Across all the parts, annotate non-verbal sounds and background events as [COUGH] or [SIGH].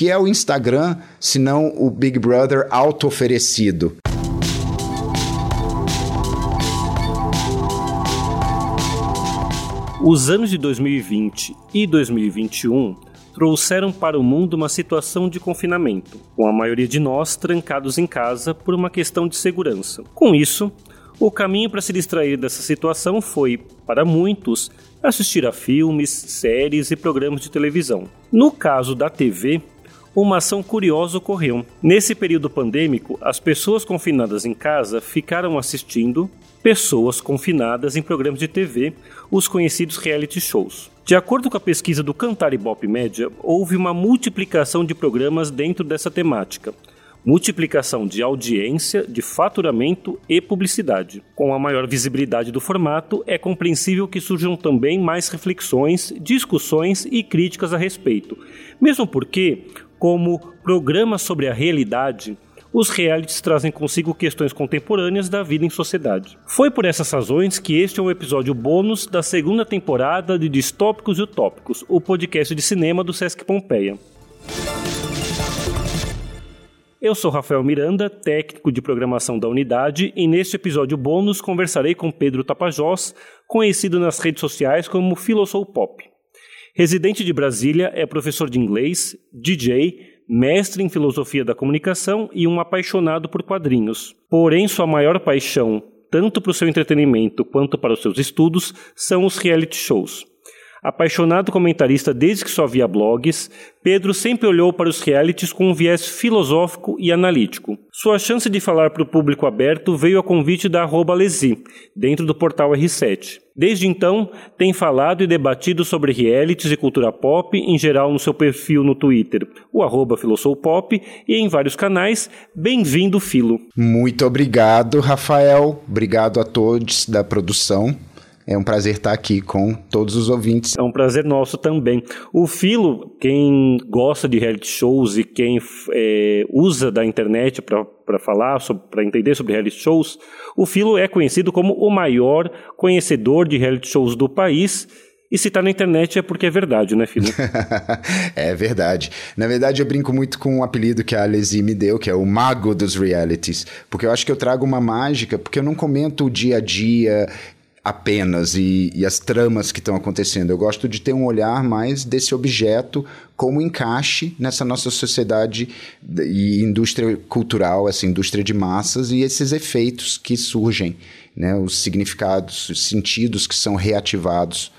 que é o Instagram, se não o Big Brother auto-oferecido? Os anos de 2020 e 2021 trouxeram para o mundo uma situação de confinamento, com a maioria de nós trancados em casa por uma questão de segurança. Com isso, o caminho para se distrair dessa situação foi, para muitos, assistir a filmes, séries e programas de televisão. No caso da TV, uma ação curiosa ocorreu. Nesse período pandêmico, as pessoas confinadas em casa ficaram assistindo pessoas confinadas em programas de TV, os conhecidos reality shows. De acordo com a pesquisa do Cantar Ibope Média, houve uma multiplicação de programas dentro dessa temática. Multiplicação de audiência, de faturamento e publicidade. Com a maior visibilidade do formato, é compreensível que surjam também mais reflexões, discussões e críticas a respeito. Mesmo porque, como programa sobre a realidade, os realities trazem consigo questões contemporâneas da vida em sociedade. Foi por essas razões que este é um episódio bônus da segunda temporada de Distópicos e Utópicos, o podcast de cinema do Sesc Pompeia. Eu sou Rafael Miranda, técnico de programação da unidade, e neste episódio bônus conversarei com Pedro Tapajós, conhecido nas redes sociais como Filosou Pop. Residente de Brasília, é professor de inglês, DJ, mestre em filosofia da comunicação e um apaixonado por quadrinhos. Porém, sua maior paixão, tanto para o seu entretenimento quanto para os seus estudos, são os reality shows. Apaixonado comentarista desde que só via blogs, Pedro sempre olhou para os realities com um viés filosófico e analítico. Sua chance de falar para o público aberto veio a convite da arroba Lesi, dentro do portal R7. Desde então, tem falado e debatido sobre realities e cultura pop, em geral no seu perfil no Twitter, o arroba Filosoupop, e em vários canais. Bem-vindo, Filo. Muito obrigado, Rafael. Obrigado a todos da produção. É um prazer estar aqui com todos os ouvintes. É um prazer nosso também. O Filo, quem gosta de reality shows e quem é, usa da internet para falar, para entender sobre reality shows, o Filo é conhecido como o maior conhecedor de reality shows do país. E se está na internet é porque é verdade, né, Filo? [LAUGHS] é verdade. Na verdade, eu brinco muito com o um apelido que a Alesi me deu, que é o mago dos realities. Porque eu acho que eu trago uma mágica, porque eu não comento o dia a dia, apenas e, e, as tramas que estão acontecendo. Eu gosto de ter um olhar mais desse objeto como encaixe nessa nossa sociedade e indústria cultural, essa indústria de massas e esses efeitos que surgem, né, os significados, os sentidos que são reativados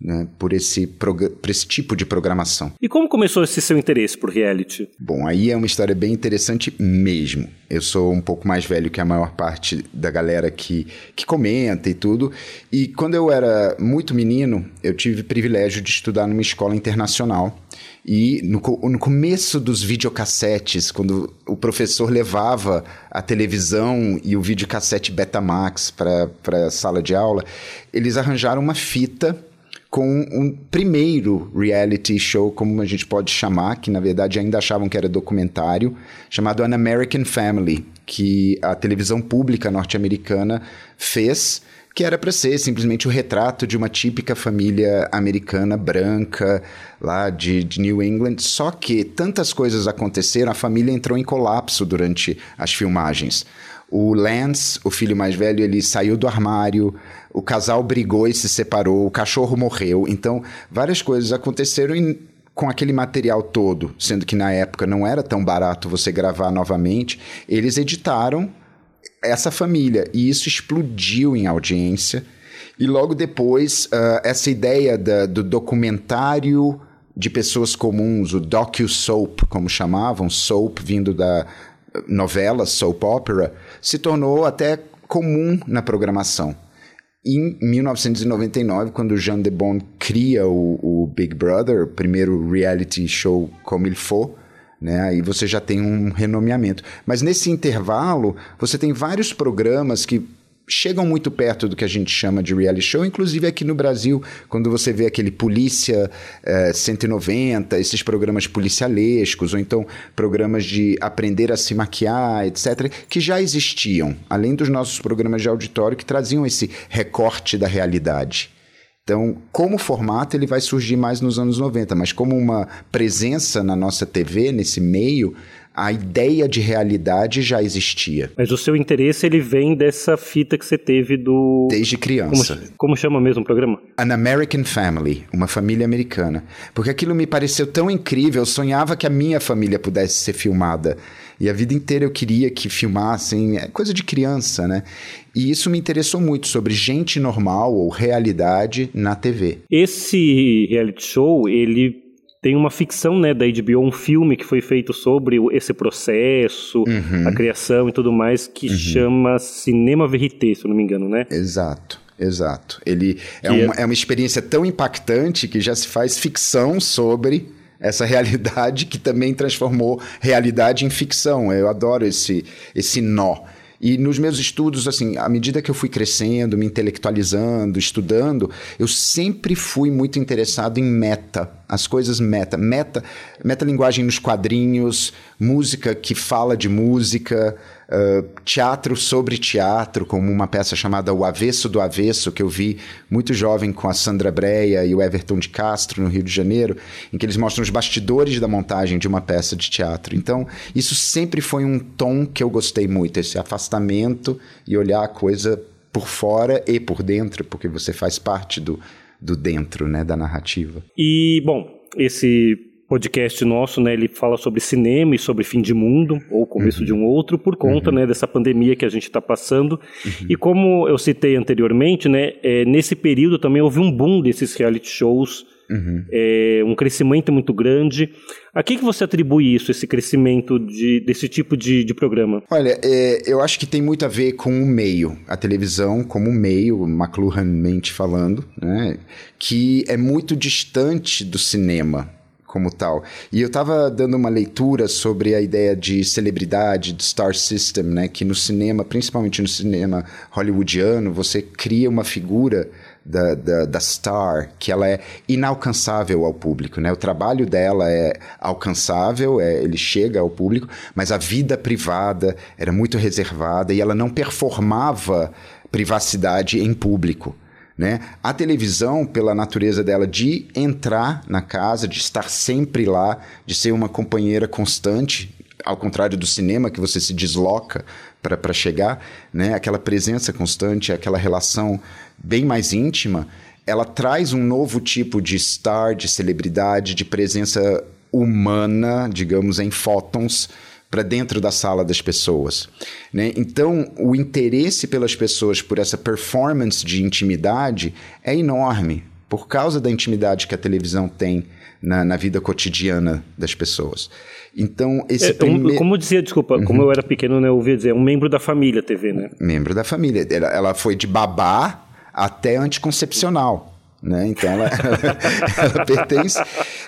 né, por, esse por esse tipo de programação. E como começou esse seu interesse por reality? Bom, aí é uma história bem interessante mesmo. Eu sou um pouco mais velho que a maior parte da galera que, que comenta e tudo. E quando eu era muito menino, eu tive o privilégio de estudar numa escola internacional. E no, no começo dos videocassetes, quando o professor levava a televisão e o videocassete Betamax para a sala de aula, eles arranjaram uma fita com um primeiro reality show, como a gente pode chamar, que na verdade ainda achavam que era documentário, chamado An American Family, que a televisão pública norte-americana fez, que era para ser simplesmente o retrato de uma típica família americana branca lá de, de, New England. Só que tantas coisas aconteceram, a família entrou em colapso durante as filmagens. O Lance, o filho mais velho, ele saiu do armário, o casal brigou e se separou, o cachorro morreu. Então, várias coisas aconteceram e com aquele material todo, sendo que na época não era tão barato você gravar novamente, eles editaram essa família e isso explodiu em audiência. E logo depois, uh, essa ideia da, do documentário de pessoas comuns, o docu-soap, como chamavam, soap vindo da novela, soap opera, se tornou até comum na programação em 1999, quando Jean de Bon cria o, o, Big Brother, o primeiro reality show como ele for, né? Aí você já tem um renomeamento. Mas nesse intervalo, você tem vários programas que chegam muito perto do que a gente chama de reality show, inclusive aqui no Brasil, quando você vê aquele Polícia eh, 190, esses programas policialescos, ou então programas de aprender a se maquiar, etc., que já existiam, além dos nossos programas de auditório que traziam esse recorte da realidade. Então, como formato, ele vai surgir mais nos anos 90, mas como uma presença na nossa TV, nesse meio, a ideia de realidade já existia. Mas o seu interesse ele vem dessa fita que você teve do desde criança. Como, como, chama mesmo o programa? An American Family, uma família americana. Porque aquilo me pareceu tão incrível, eu sonhava que a minha família pudesse ser filmada. E a vida inteira eu queria que filmassem, é coisa de criança, né? E isso me interessou muito sobre gente normal ou realidade na TV. Esse reality show, ele tem uma ficção né, da HBO, um filme que foi feito sobre esse processo, uhum. a criação e tudo mais, que uhum. chama Cinema Verité, se eu não me engano, né? Exato. Exato. Ele é uma, é... é uma experiência tão impactante que já se faz ficção sobre essa [LAUGHS] realidade que também transformou realidade em ficção. Eu adoro esse, esse nó. E nos meus estudos, assim, à medida que eu fui crescendo, me intelectualizando, estudando, eu sempre fui muito interessado em meta, as coisas meta, meta, metalinguagem nos quadrinhos, música que fala de música, uh, teatro sobre teatro, como uma peça chamada O Avesso do Avesso, que eu vi muito jovem com a Sandra Breia e o Everton de Castro no Rio de Janeiro, em que eles mostram os bastidores da montagem de uma peça de teatro. Então, isso sempre foi um tom que eu gostei muito, esse afastamento e olhar a coisa por fora e por dentro, porque você faz parte do do dentro, né, da narrativa. E, bom, esse podcast nosso, né, ele fala sobre cinema e sobre fim de mundo, ou começo uhum. de um outro, por conta, uhum. né, dessa pandemia que a gente está passando. Uhum. E como eu citei anteriormente, né, é, nesse período também houve um boom desses reality shows, Uhum. É, um crescimento muito grande. A que, que você atribui isso, esse crescimento de, desse tipo de, de programa? Olha, é, eu acho que tem muito a ver com o meio, a televisão como meio, McLuhanmente falando, né, que é muito distante do cinema como tal. E eu estava dando uma leitura sobre a ideia de celebridade, de star system, né, que no cinema, principalmente no cinema hollywoodiano, você cria uma figura da, da, da, Star, que ela é inalcançável ao público, né? O trabalho dela é alcançável, é, ele chega ao público, mas a vida privada era muito reservada e ela não performava privacidade em público. Né? A televisão, pela natureza dela de entrar na casa, de estar sempre lá, de ser uma companheira constante, ao contrário do cinema, que você se desloca para chegar, né? aquela presença constante, aquela relação bem mais íntima, ela traz um novo tipo de star, de celebridade, de presença humana, digamos, em fótons para dentro da sala das pessoas. Né? Então, o interesse pelas pessoas por essa performance de intimidade é enorme, por causa da intimidade que a televisão tem na, na vida cotidiana das pessoas. Então, esse é, prime... Como dizia, desculpa, uhum. como eu era pequeno, né, eu ouvia dizer, é um membro da família TV, né? Membro da família. Ela, ela foi de babá até anticoncepcional. Né? Então ela, [LAUGHS] ela pertence,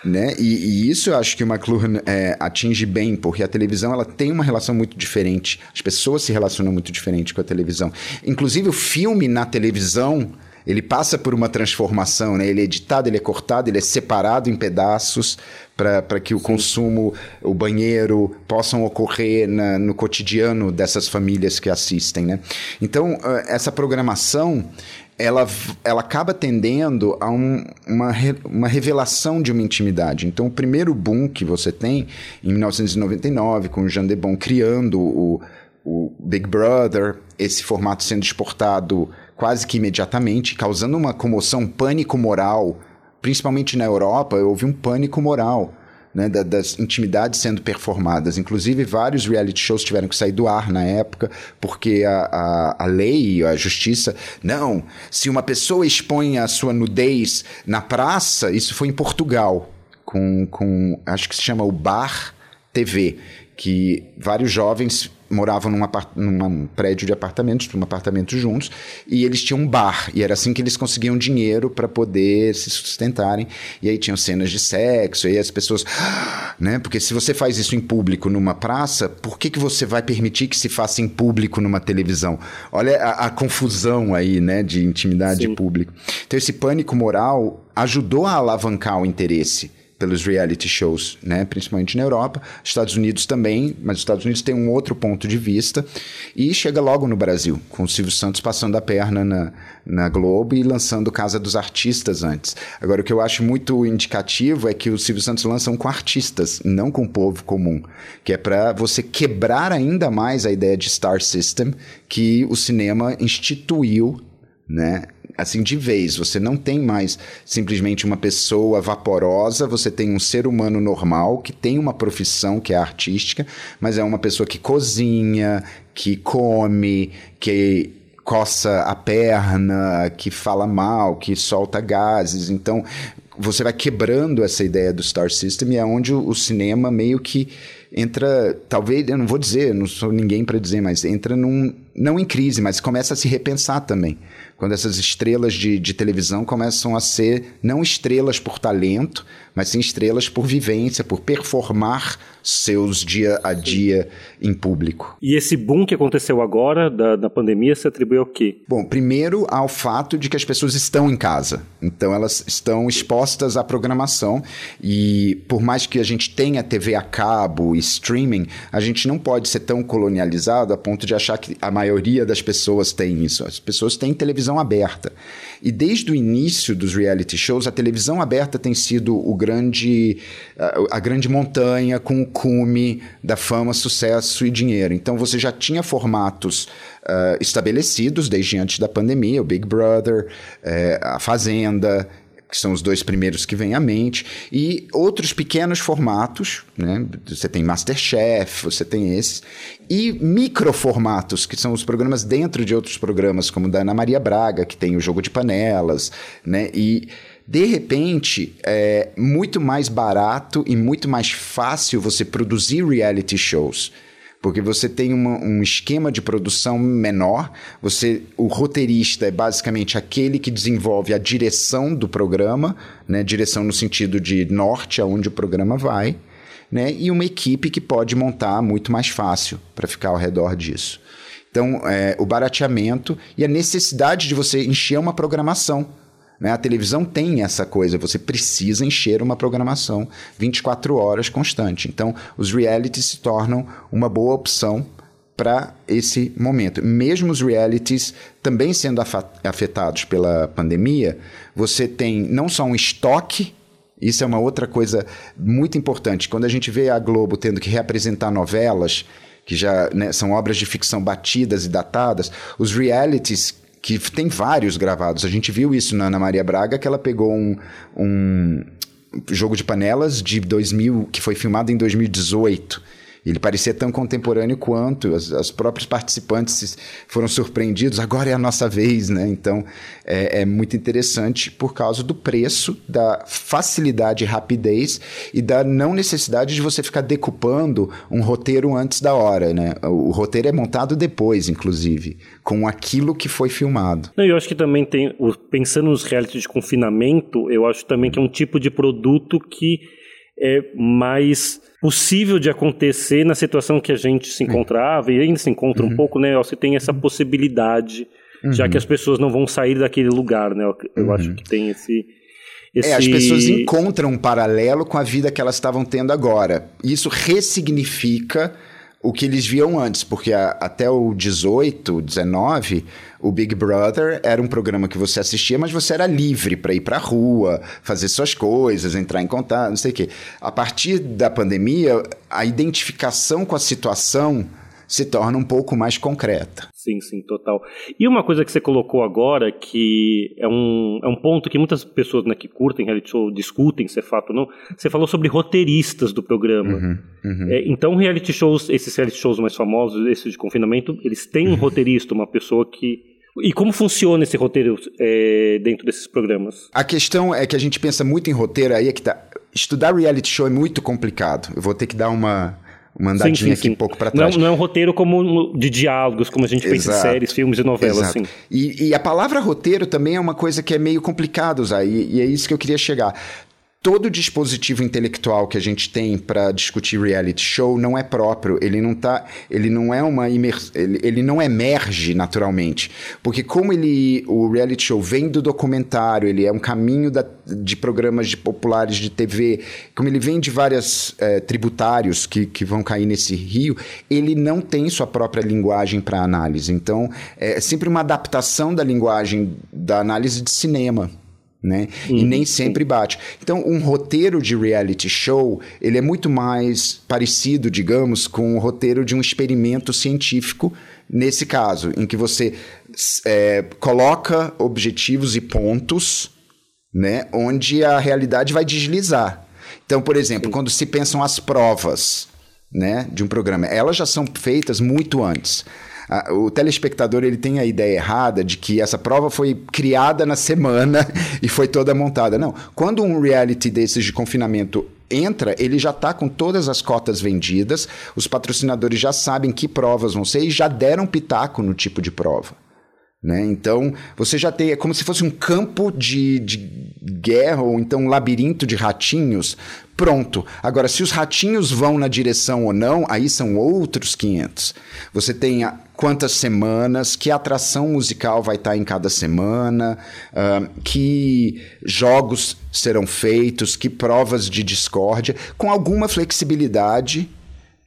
né? E, e, isso eu acho que o McLuhan é, atinge bem, porque a televisão ela tem uma relação muito diferente. As pessoas se relacionam muito diferente com a televisão. Inclusive o filme na televisão ele passa por uma transformação, né? Ele é editado, ele é cortado, ele é separado em pedaços para que o consumo, o banheiro possam ocorrer na, no cotidiano dessas famílias que assistem, né? Então, essa programação ela, ela acaba tendendo a um, uma, uma revelação de uma intimidade. Então, o primeiro boom que você tem em 1999, com o Jean Debon criando o, o Big Brother, esse formato sendo exportado quase que imediatamente, causando uma comoção, um pânico moral, principalmente na Europa, houve um pânico moral né, da, das intimidades sendo performadas. Inclusive, vários reality shows tiveram que sair do ar na época, porque a, a, a lei, a justiça. Não, se uma pessoa expõe a sua nudez na praça, isso foi em Portugal, com, com acho que se chama o Bar TV, que vários jovens moravam num, num prédio de apartamentos, num apartamento juntos, e eles tinham um bar, e era assim que eles conseguiam dinheiro para poder se sustentarem. E aí tinham cenas de sexo, e aí as pessoas, [GASPS] né? Porque se você faz isso em público numa praça, por que, que você vai permitir que se faça em público numa televisão? Olha a, a confusão aí, né, de intimidade Sim. pública. Então esse pânico moral ajudou a alavancar o interesse pelos reality shows, né? principalmente na Europa, Estados Unidos também, mas os Estados Unidos têm um outro ponto de vista e chega logo no Brasil, com o Silvio Santos passando a perna na, na Globo e lançando Casa dos Artistas antes. Agora, o que eu acho muito indicativo é que o Silvio Santos lança com artistas, não com o povo comum, que é para você quebrar ainda mais a ideia de Star System que o cinema instituiu né? Assim de vez. Você não tem mais simplesmente uma pessoa vaporosa, você tem um ser humano normal que tem uma profissão que é artística, mas é uma pessoa que cozinha, que come, que coça a perna, que fala mal, que solta gases. Então, você vai quebrando essa ideia do Star System e é onde o, cinema meio que entra, talvez, eu não vou dizer, não sou ninguém para dizer, mas entra num, não em crise, mas começa a se repensar também quando essas estrelas de, de televisão começam a ser não estrelas por talento, mas sim estrelas por vivência, por performar seus dia a dia em público. E esse boom que aconteceu agora da, da pandemia se atribui ao quê? Bom, primeiro ao fato de que as pessoas estão em casa, então elas estão expostas à programação e por mais que a gente tenha TV a cabo e streaming, a gente não pode ser tão colonializado a ponto de achar que a maioria das pessoas tem isso. As pessoas têm televisão aberta. E desde o início dos reality shows, a televisão aberta tem sido o grande, a, grande montanha com o cume da fama, sucesso e dinheiro. Então você já tinha formatos uh, estabelecidos desde antes da pandemia, o Big Brother, uh, a Fazenda que são os dois primeiros que vêm à mente, e outros pequenos formatos, né? Você tem Masterchef, você tem esses, e microformatos, que são os programas dentro de outros programas, como da Ana Maria Braga, que tem o jogo de panelas, né? E de repente, é muito mais barato e muito mais fácil você produzir reality shows porque você tem uma, um esquema de produção menor. Você, o roteirista é basicamente aquele que desenvolve a direção do programa, né? Direção no sentido de norte, aonde o programa vai, né? E uma equipe que pode montar muito mais fácil para ficar ao redor disso. Então, é, o barateamento e a necessidade de você encher uma programação. Né? A televisão tem essa coisa, você precisa encher uma programação 24 horas constante. Então, os realities se tornam uma boa opção para esse momento. Mesmo os realities também sendo afetados pela pandemia, você tem não só um estoque isso é uma outra coisa muito importante. Quando a gente vê a Globo tendo que reapresentar novelas, que já né, são obras de ficção batidas e datadas, os realities que tem vários gravados. A gente viu isso na Ana Maria Braga, que ela pegou um, um jogo de panelas de 2000, que foi filmado em 2018 ele parecia tão contemporâneo quanto, as, as próprios participantes foram surpreendidos, agora é a nossa vez, né? Então é, é muito interessante por causa do preço, da facilidade e rapidez e da não necessidade de você ficar decupando um roteiro antes da hora, né? O, o roteiro é montado depois, inclusive, com aquilo que foi filmado. Eu acho que também tem, pensando nos reality de confinamento, eu acho também que é um tipo de produto que é mais possível de acontecer na situação que a gente se encontrava e ainda se encontra uhum. um pouco, né? Você tem essa possibilidade, uhum. já que as pessoas não vão sair daquele lugar, né? Eu, eu uhum. acho que tem esse, esse... É, as pessoas encontram um paralelo com a vida que elas estavam tendo agora. Isso ressignifica o que eles viam antes, porque a, até o 18, 19, o Big Brother era um programa que você assistia, mas você era livre para ir para a rua, fazer suas coisas, entrar em contato, não sei o quê. A partir da pandemia, a identificação com a situação se torna um pouco mais concreta. Sim, sim, total. E uma coisa que você colocou agora, que é um, é um ponto que muitas pessoas né, que curtem reality show discutem se é fato ou não, você falou sobre roteiristas do programa. Uhum, uhum. É, então, reality shows, esses reality shows mais famosos, esses de confinamento, eles têm um uhum. roteirista, uma pessoa que e como funciona esse roteiro é, dentro desses programas? A questão é que a gente pensa muito em roteiro, aí é que tá. Estudar reality show é muito complicado. Eu vou ter que dar uma uma andadinha sim, sim, aqui sim. um pouco para trás. Não, não, é um roteiro como de diálogos, como a gente Exato. pensa em séries, filmes e novelas. Assim. E, e, a palavra roteiro também é uma coisa que é meio complicado usar, e, e é isso que eu queria chegar. Todo dispositivo intelectual que a gente tem para discutir reality show não é próprio, ele não tá, ele não é uma imers... ele, ele não emerge naturalmente, porque como ele o reality show vem do documentário, ele é um caminho da, de programas de populares de TV, como ele vem de vários é, tributários que, que vão cair nesse rio, ele não tem sua própria linguagem para análise, então é sempre uma adaptação da linguagem da análise de cinema né? Uhum. E nem sempre bate. Então, um roteiro de reality show, ele é muito mais parecido, digamos, com o roteiro de um experimento científico, nesse caso, em que você é, coloca objetivos e pontos, né? Onde a realidade vai deslizar. Então, por exemplo, Sim. quando se pensam as provas, né, de um programa, elas já são feitas muito antes a, o telespectador ele tem a ideia errada de que essa prova foi criada na semana [LAUGHS] e foi toda montada. Não. Quando um reality desses de confinamento entra, ele já está com todas as cotas vendidas, os patrocinadores já sabem que provas vão ser e já deram pitaco no tipo de prova. Né? Então, você já tem, é como se fosse um campo de, de guerra ou então um labirinto de ratinhos pronto. Agora, se os ratinhos vão na direção ou não, aí são outros 500. Você tem a, quantas semanas, que atração musical vai estar em cada semana, uh, que jogos serão feitos, que provas de discórdia, com alguma flexibilidade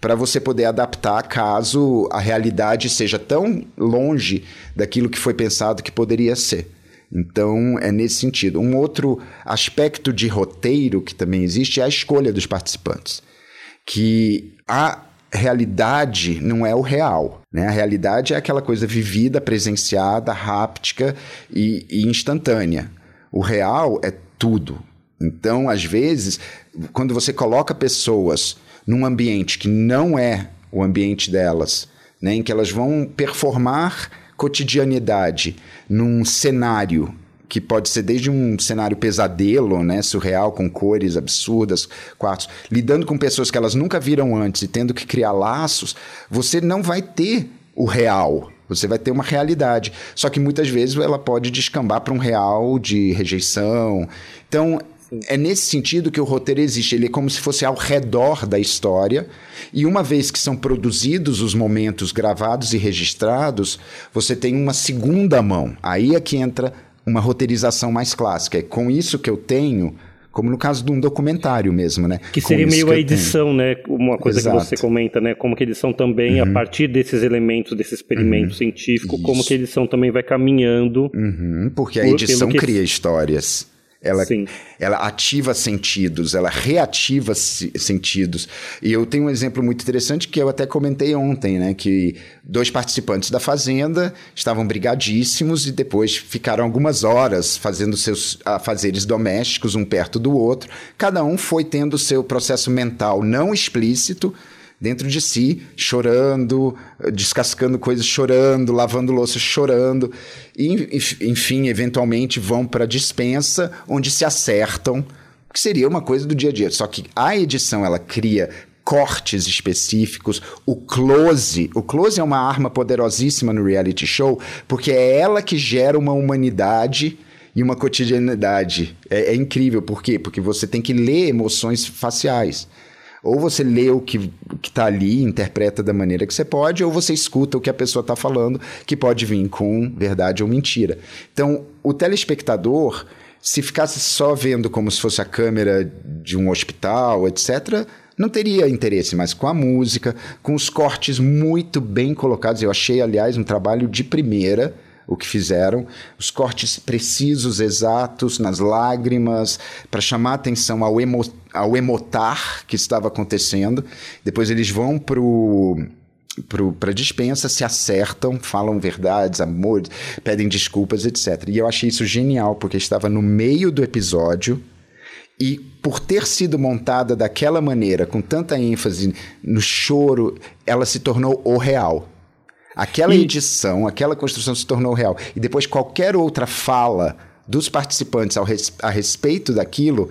para você poder adaptar caso a realidade seja tão longe daquilo que foi pensado que poderia ser. Então, é nesse sentido. Um outro aspecto de roteiro que também existe é a escolha dos participantes. Que a realidade não é o real. Né? A realidade é aquela coisa vivida, presenciada, háptica e, e instantânea. O real é tudo. Então, às vezes, quando você coloca pessoas num ambiente que não é o ambiente delas, né, em que elas vão performar cotidianidade num cenário que pode ser desde um cenário pesadelo, né, surreal, com cores absurdas, quartos, lidando com pessoas que elas nunca viram antes e tendo que criar laços, você não vai ter o real. Você vai ter uma realidade. Só que muitas vezes ela pode descambar para um real de rejeição. Então, é nesse sentido que o roteiro existe. Ele é como se fosse ao redor da história. E uma vez que são produzidos os momentos gravados e registrados, você tem uma segunda mão. Aí é que entra uma roteirização mais clássica. É com isso que eu tenho como no caso de um documentário mesmo, né? Que seria meio que a edição, né? Uma coisa Exato. que você comenta, né? Como que a edição também, uhum. a partir desses elementos, desse experimento uhum. científico, Isso. como que a edição também vai caminhando. Uhum. Porque a edição cria histórias. Ela, ela ativa sentidos, ela reativa sentidos. E eu tenho um exemplo muito interessante que eu até comentei ontem, né? Que dois participantes da Fazenda estavam brigadíssimos e depois ficaram algumas horas fazendo seus afazeres domésticos, um perto do outro. Cada um foi tendo seu processo mental não explícito, dentro de si, chorando, descascando coisas, chorando, lavando louça, chorando. E, enfim, eventualmente vão para a dispensa, onde se acertam, que seria uma coisa do dia a dia. Só que a edição, ela cria cortes específicos, o close. O close é uma arma poderosíssima no reality show, porque é ela que gera uma humanidade e uma cotidianidade. É, é incrível. Por quê? Porque você tem que ler emoções faciais. Ou você lê o que está ali, interpreta da maneira que você pode, ou você escuta o que a pessoa está falando, que pode vir com verdade ou mentira. Então, o telespectador, se ficasse só vendo como se fosse a câmera de um hospital, etc., não teria interesse, mas com a música, com os cortes muito bem colocados. Eu achei, aliás, um trabalho de primeira o que fizeram, os cortes precisos, exatos, nas lágrimas, para chamar atenção ao, emo, ao emotar que estava acontecendo. Depois eles vão para para dispensa, se acertam, falam verdades, amores, pedem desculpas, etc. E eu achei isso genial, porque estava no meio do episódio e por ter sido montada daquela maneira, com tanta ênfase no choro, ela se tornou o real. Aquela e... edição, aquela construção se tornou real. E depois qualquer outra fala dos participantes ao res... a respeito daquilo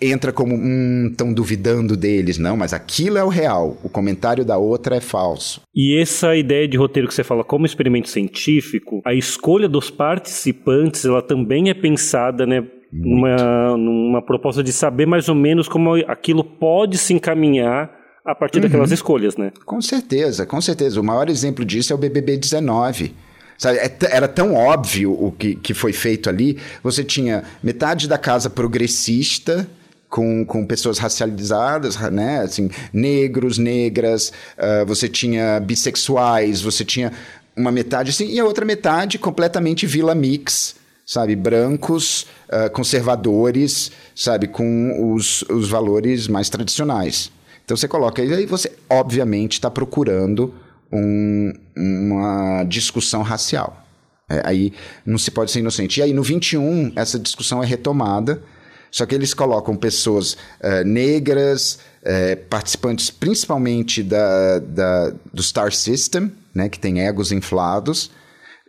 entra como um estão duvidando deles, não, mas aquilo é o real, o comentário da outra é falso. E essa ideia de roteiro que você fala como experimento científico, a escolha dos participantes, ela também é pensada, né, numa, numa proposta de saber mais ou menos como aquilo pode se encaminhar a partir uhum. daquelas escolhas, né? Com certeza, com certeza. O maior exemplo disso é o BBB 19. Sabe, é era tão óbvio o que, que foi feito ali. Você tinha metade da casa progressista, com, com pessoas racializadas, né? Assim, negros, negras, uh, você tinha bissexuais, você tinha uma metade assim, e a outra metade completamente vila mix, sabe? Brancos, uh, conservadores, sabe? Com os, os valores mais tradicionais. Então você coloca e aí você obviamente está procurando um, uma discussão racial. É, aí não se pode ser inocente. E aí no 21 essa discussão é retomada, só que eles colocam pessoas uh, negras, uh, participantes principalmente da, da, do Star System, né, que tem egos inflados,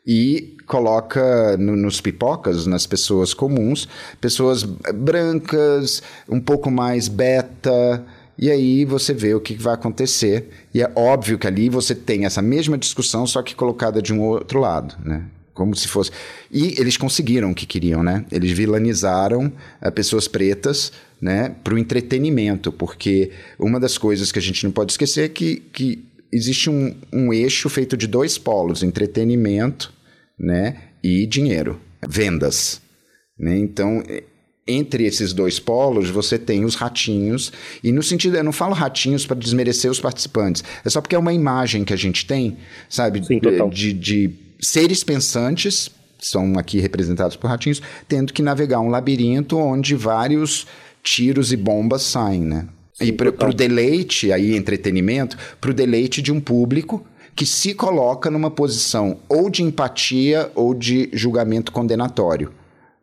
e coloca no, nos pipocas, nas pessoas comuns, pessoas brancas, um pouco mais beta, e aí você vê o que vai acontecer. E é óbvio que ali você tem essa mesma discussão, só que colocada de um outro lado, né? Como se fosse. E eles conseguiram o que queriam, né? Eles vilanizaram uh, pessoas pretas né, para o entretenimento, porque uma das coisas que a gente não pode esquecer é que, que existe um, um eixo feito de dois polos: entretenimento né, e dinheiro, vendas. Né? Então, entre esses dois polos, você tem os ratinhos, e no sentido, eu não falo ratinhos para desmerecer os participantes, é só porque é uma imagem que a gente tem, sabe, Sim, de, de seres pensantes, são aqui representados por ratinhos, tendo que navegar um labirinto onde vários tiros e bombas saem, né? Sim, e para o deleite, aí entretenimento, para o deleite de um público que se coloca numa posição ou de empatia ou de julgamento condenatório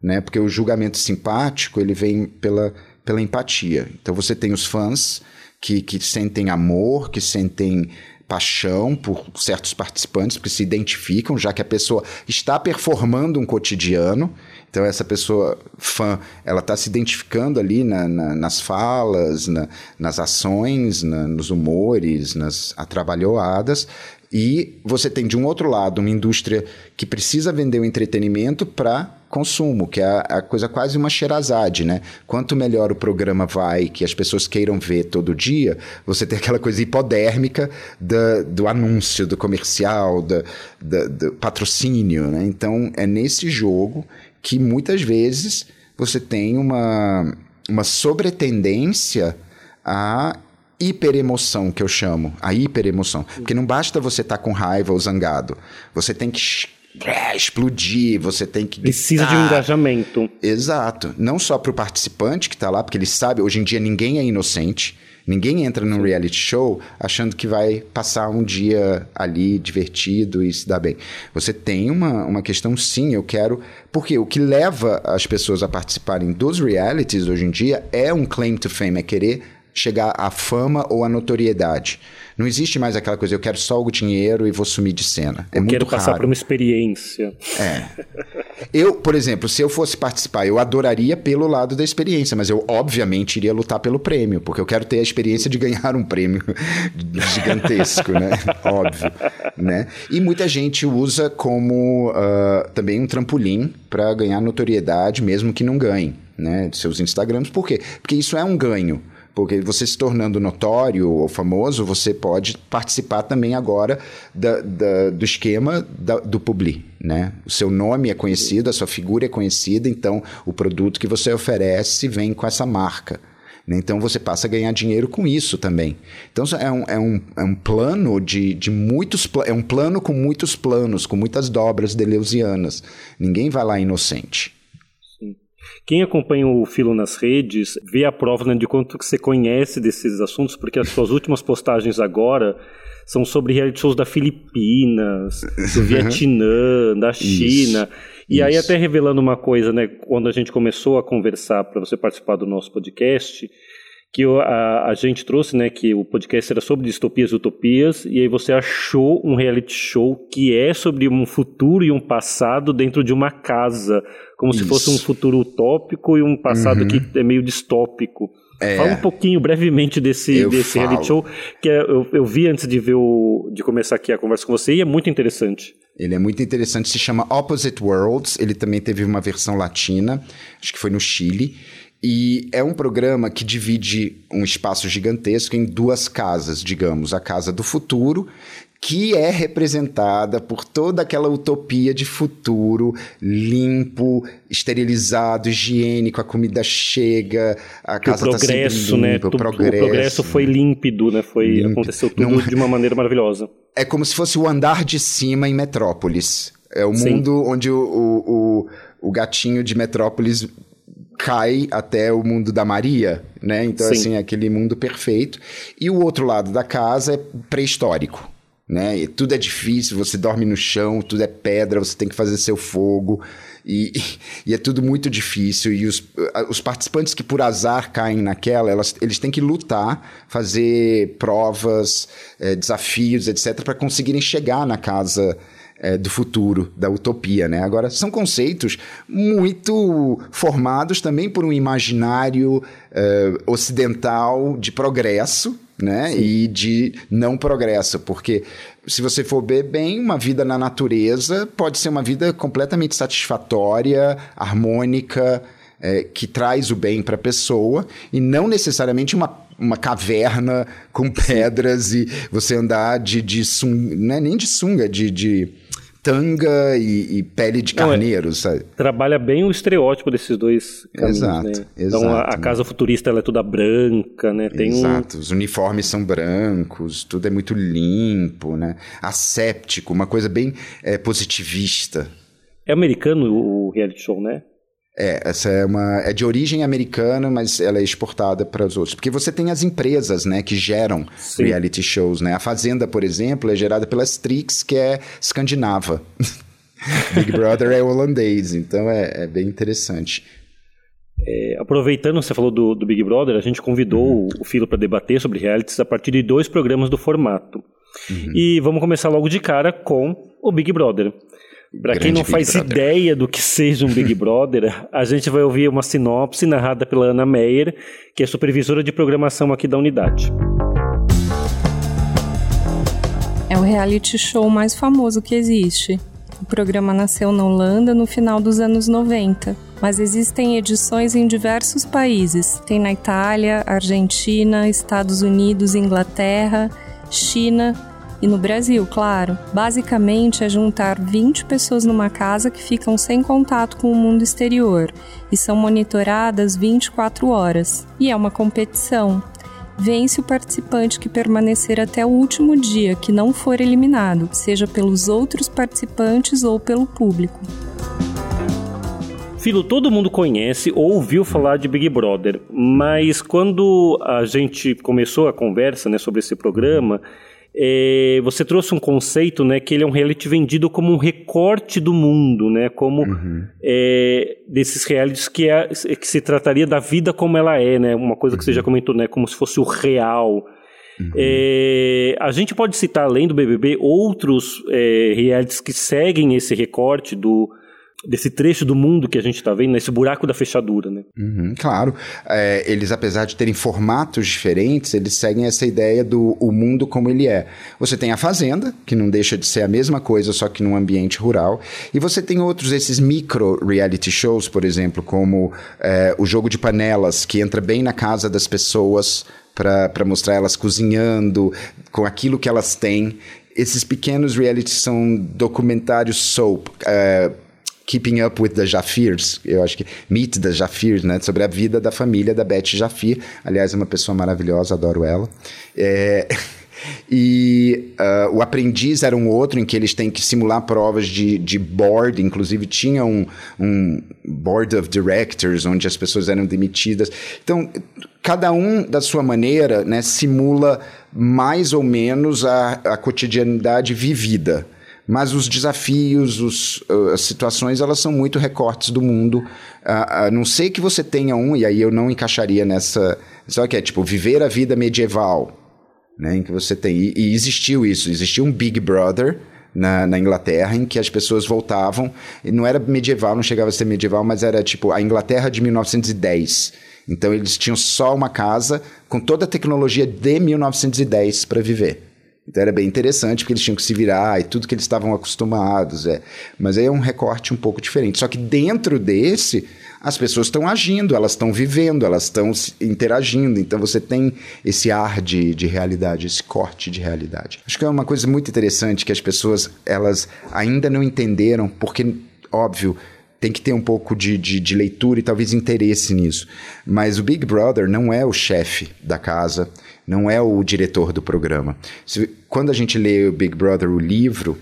né? Porque o julgamento simpático ele vem pela, pela empatia. Então você tem os fãs que, que sentem amor, que sentem paixão por certos participantes, que se identificam, já que a pessoa está performando um cotidiano. Então, essa pessoa fã, ela está se identificando ali na, na, nas falas, na, nas ações, nos humores, nas atrabalhoadas. E você tem, de um outro lado, uma indústria que precisa vender o entretenimento para consumo, que é a, a, coisa quase uma xerazade, né? Quanto melhor o programa vai, que as pessoas queiram ver todo dia, você tem aquela coisa hipodérmica da, do anúncio, do comercial, da, da, do patrocínio, né? Então, é nesse jogo que muitas vezes você tem uma, uma sobretendência a hiperemoção que eu chamo, a hiperemoção. Porque não basta você estar tá com raiva ou zangado. Você tem que é, explodir, você tem que. Precisa de um engajamento. Exato. Não só para o participante que está lá, porque ele sabe, hoje em dia ninguém é inocente. Ninguém entra num reality show achando que vai passar um dia ali divertido e se dar bem. Você tem uma, uma questão, sim, eu quero. Porque o que leva as pessoas a participarem dos realities hoje em dia é um claim to fame, é querer chegar à fama ou à notoriedade. Não existe mais aquela coisa, eu quero só o dinheiro e vou sumir de cena. É eu muito quero passar raro. por uma experiência. É. Eu, por exemplo, se eu fosse participar, eu adoraria pelo lado da experiência, mas eu obviamente iria lutar pelo prêmio, porque eu quero ter a experiência de ganhar um prêmio [LAUGHS] gigantesco, né? Óbvio, né? E muita gente usa como uh, também um trampolim para ganhar notoriedade, mesmo que não ganhe, né? Seus Instagrams, por quê? Porque isso é um ganho. Porque você se tornando notório ou famoso, você pode participar também agora da, da, do esquema da, do Publi. Né? O seu nome é conhecido, a sua figura é conhecida, então o produto que você oferece vem com essa marca. Né? Então você passa a ganhar dinheiro com isso também. Então é um, é um, é um plano de, de muitos é um plano com muitos planos, com muitas dobras deleuzianas. Ninguém vai lá inocente. Quem acompanha o Filo nas redes vê a prova né, de quanto que você conhece desses assuntos, porque as suas últimas postagens agora são sobre reality shows da Filipinas, do Vietnã, da China. Isso, e isso. aí até revelando uma coisa, né, quando a gente começou a conversar para você participar do nosso podcast, que a, a, gente trouxe, né, que o podcast era sobre distopias e utopias, e aí você achou um reality show que é sobre um futuro e um passado dentro de uma casa, como Isso. se fosse um futuro utópico e um passado uhum. que é meio distópico. É. Fala um pouquinho brevemente desse, desse reality show, que é, eu, eu vi antes de ver o, de começar aqui a conversa com você, e é muito interessante. Ele é muito interessante, se chama Opposite Worlds. Ele também teve uma versão latina, acho que foi no Chile. E é um programa que divide um espaço gigantesco em duas casas, digamos, a casa do futuro, que é representada por toda aquela utopia de futuro limpo, esterilizado, higiênico, a comida chega, a que casa está sempre né? limpa, o progresso. O progresso foi límpido, né? Foi, límpido. aconteceu tudo Não... de uma maneira maravilhosa. É como se fosse o andar de cima em Metrópolis. É o Sim. mundo onde o, o, o, o gatinho de Metrópolis cai até o mundo da Maria, né? Então, Sim. assim, é aquele mundo perfeito. E o outro lado da casa é pré-histórico, né? E tudo é difícil, você dorme no chão, tudo é pedra, você tem que fazer seu fogo. E, [LAUGHS] e é tudo muito difícil. E os, os participantes que por azar caem naquela, elas, eles têm que lutar, fazer provas, é, desafios, etc., para conseguirem chegar na casa é, do futuro, da utopia, né? Agora, são conceitos muito formados também por um imaginário é, ocidental de progresso, né? Sim. E de não progresso, porque se você for ver bem, uma vida na natureza pode ser uma vida completamente satisfatória, harmônica, é, que traz o bem para a pessoa e não necessariamente uma, uma caverna com pedras e você andar de, de sunga, não é nem de sunga, de, de tanga e, e pele de carneiro, Não, é, sabe? Trabalha bem o estereótipo desses dois caminhos, exato, né? Então exato, a, a casa né? futurista ela é toda branca, né? Tem exato, um... os uniformes são brancos, tudo é muito limpo, né? Asséptico, uma coisa bem é, positivista. É americano o reality show, né? É, essa é uma é de origem americana, mas ela é exportada para os outros. Porque você tem as empresas, né, que geram Sim. reality shows, né? A Fazenda, por exemplo, é gerada pela Strix, que é escandinava. [LAUGHS] Big Brother é holandês, então é, é bem interessante. É, aproveitando, você falou do, do, Big Brother, a gente convidou uhum. o Filo para debater sobre realities a partir de dois programas do formato. Uhum. E vamos começar logo de cara com o Big Brother. Para quem não Big faz Brother. ideia do que seja um Big [LAUGHS] Brother, a gente vai ouvir uma sinopse narrada pela Ana Meyer, que é supervisora de programação aqui da unidade. É o reality show mais famoso que existe. O programa nasceu na Holanda no final dos anos 90, mas existem edições em diversos países. Tem na Itália, Argentina, Estados Unidos, Inglaterra, China e no Brasil, claro. Basicamente é juntar 20 pessoas numa casa que ficam sem contato com o mundo exterior e são monitoradas 24 horas. E é uma competição. Vence o participante que permanecer até o último dia, que não for eliminado, seja pelos outros participantes ou pelo público. Filo, todo mundo conhece ou ouviu falar de Big Brother, mas quando a gente começou a conversa né, sobre esse programa, é, você trouxe um conceito, né, que ele é um reality vendido como um recorte do mundo, né, como uhum. é, desses realities que, é, que se trataria da vida como ela é, né, uma coisa uhum. que você já uhum. comentou, né, como se fosse o real. Uhum. É, a gente pode citar, além do BBB, outros é, realities que seguem esse recorte do, desse trecho do mundo que a gente está vendo, nesse buraco da fechadura, né? Uhum, claro. É, eles, apesar de terem formatos diferentes, eles seguem essa ideia do o mundo como ele é. Você tem a fazenda, que não deixa de ser a mesma coisa, só que num ambiente rural. E você tem outros, esses micro reality shows, por exemplo, como é, o jogo de panelas, que entra bem na casa das pessoas para mostrar elas cozinhando com aquilo que elas têm esses pequenos realities são documentários soap, uh, Keeping Up with the Jafirs, eu acho que Meet the Jafirs, né? Sobre a vida da família da Beth Jafir. Aliás, é uma pessoa maravilhosa, adoro ela. É... [LAUGHS] E uh, o aprendiz era um outro em que eles têm que simular provas de, de board, inclusive tinha um, um board of directors, onde as pessoas eram demitidas. Então, cada um da sua maneira né, simula mais ou menos a, a cotidianidade vivida mas os desafios, os, uh, as situações, elas são muito recortes do mundo. A, a não ser que você tenha um, e aí eu não encaixaria nessa. Só que é tipo viver a vida medieval, né? Em que você tem. E, e existiu isso, existiu um Big Brother. Na, na, Inglaterra, em que as pessoas voltavam, e não era medieval, não chegava a ser medieval, mas era tipo a Inglaterra de 1910. Então eles tinham só uma casa com toda a tecnologia de 1910 para viver. Então era bem interessante, porque eles tinham que se virar e tudo que eles estavam acostumados. É. Mas aí é um recorte um pouco diferente. Só que dentro desse, as pessoas estão agindo, elas estão vivendo, elas estão interagindo. Então você tem esse ar de, de realidade, esse corte de realidade. Acho que é uma coisa muito interessante que as pessoas elas ainda não entenderam, porque, óbvio, tem que ter um pouco de, de, de, leitura e talvez interesse nisso. Mas o Big Brother não é o chefe da casa, não é o diretor do programa. Quando a gente lê o Big Brother, o livro,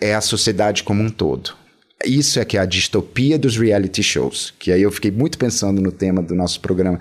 é a sociedade como um todo. Isso é que é a distopia dos reality shows, que aí eu fiquei muito pensando no tema do nosso programa.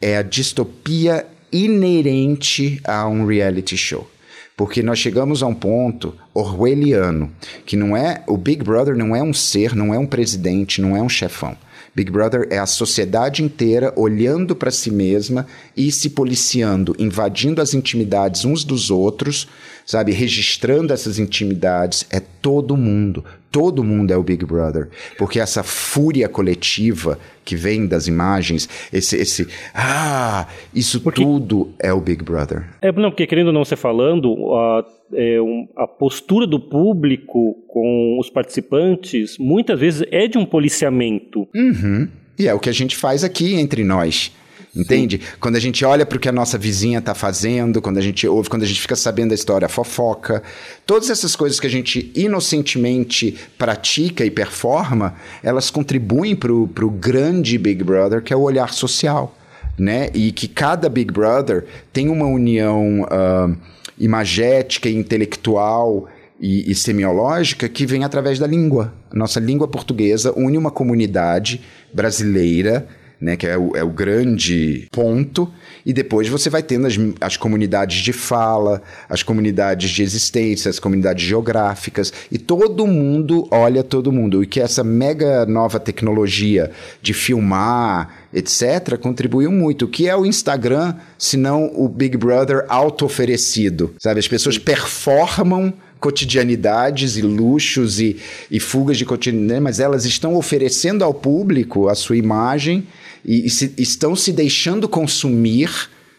É a distopia inerente a um reality show. Porque nós chegamos a um ponto orwelliano, que não é o Big Brother não é um ser, não é um presidente, não é um chefão. Big Brother é a sociedade inteira olhando para si mesma e se policiando, invadindo as intimidades uns dos outros, sabe? Registrando essas intimidades. É todo mundo. Todo mundo é o Big Brother. Porque essa fúria coletiva que vem das imagens, esse, esse ah, isso porque, tudo é o Big Brother. É, não, porque querendo ou não ser falando, a, é, um, a postura do público com os participantes muitas vezes é de um policiamento. Uhum. E é o que a gente faz aqui entre nós. Entende? Sim. Quando a gente olha para o que a nossa vizinha está fazendo, quando a gente ouve, quando a gente fica sabendo da história, a fofoca, todas essas coisas que a gente inocentemente pratica e performa, elas contribuem para o grande Big Brother, que é o olhar social. Né? E que cada Big Brother tem uma união uh, imagética intelectual e, e, semiológica que vem através da língua. A nossa língua portuguesa une uma comunidade brasileira né, que é o, é o grande ponto, e depois você vai tendo as, as comunidades de fala, as comunidades de existência, as comunidades geográficas, e todo mundo olha todo mundo. E que essa mega nova tecnologia de filmar, etc., contribuiu muito. O que é o Instagram, se não o Big Brother auto-oferecido? Sabe, as pessoas performam cotidianidades e luxos e, e fugas de cotidianidade, mas elas estão oferecendo ao público a sua imagem e, e se, estão se deixando consumir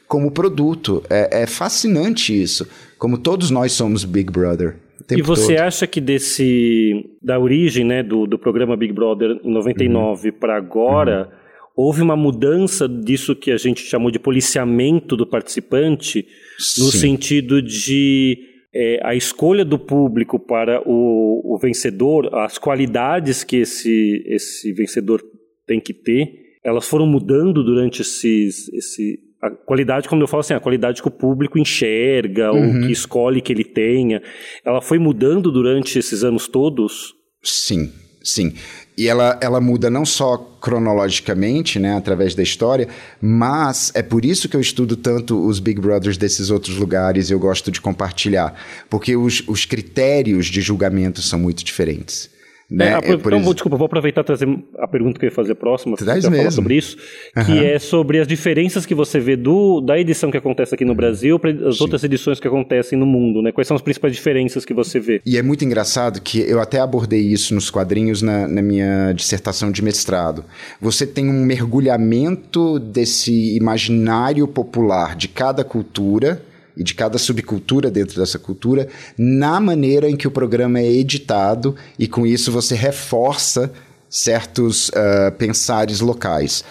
como produto. É, é, fascinante isso. Como todos nós somos Big Brother. E você todo. acha que desse da origem né, do, do programa Big Brother em 99 uhum. para agora uhum. houve uma mudança disso que a gente chamou de policiamento do participante Sim. no sentido de é, a escolha do público para o, o vencedor, as qualidades que esse, esse vencedor tem que ter elas foram mudando durante esses, esse, a qualidade, como eu falo assim, a qualidade que o público enxerga, uhum. ou que escolhe que ele tenha, ela foi mudando durante esses anos todos? Sim, sim. E ela, ela muda não só cronologicamente, né, através da história, mas é por isso que eu estudo tanto os Big Brothers desses outros lugares e eu gosto de compartilhar, porque os, os critérios de julgamento são muito diferentes. Né? É, então, vou, desculpa, vou aproveitar e trazer a pergunta que eu ia fazer próxima, para falar sobre isso, uhum. que é sobre as diferenças que você vê do, da edição que acontece aqui no uhum. Brasil para as Sim. outras edições que acontecem no mundo, né? Quais são as principais diferenças que você vê? E é muito engraçado que eu até abordei isso nos quadrinhos na, na minha dissertação de mestrado. Você tem um mergulhamento desse imaginário popular de cada cultura e de cada subcultura dentro dessa cultura na maneira em que o programa é editado e com isso você reforça certos uh, pensares locais.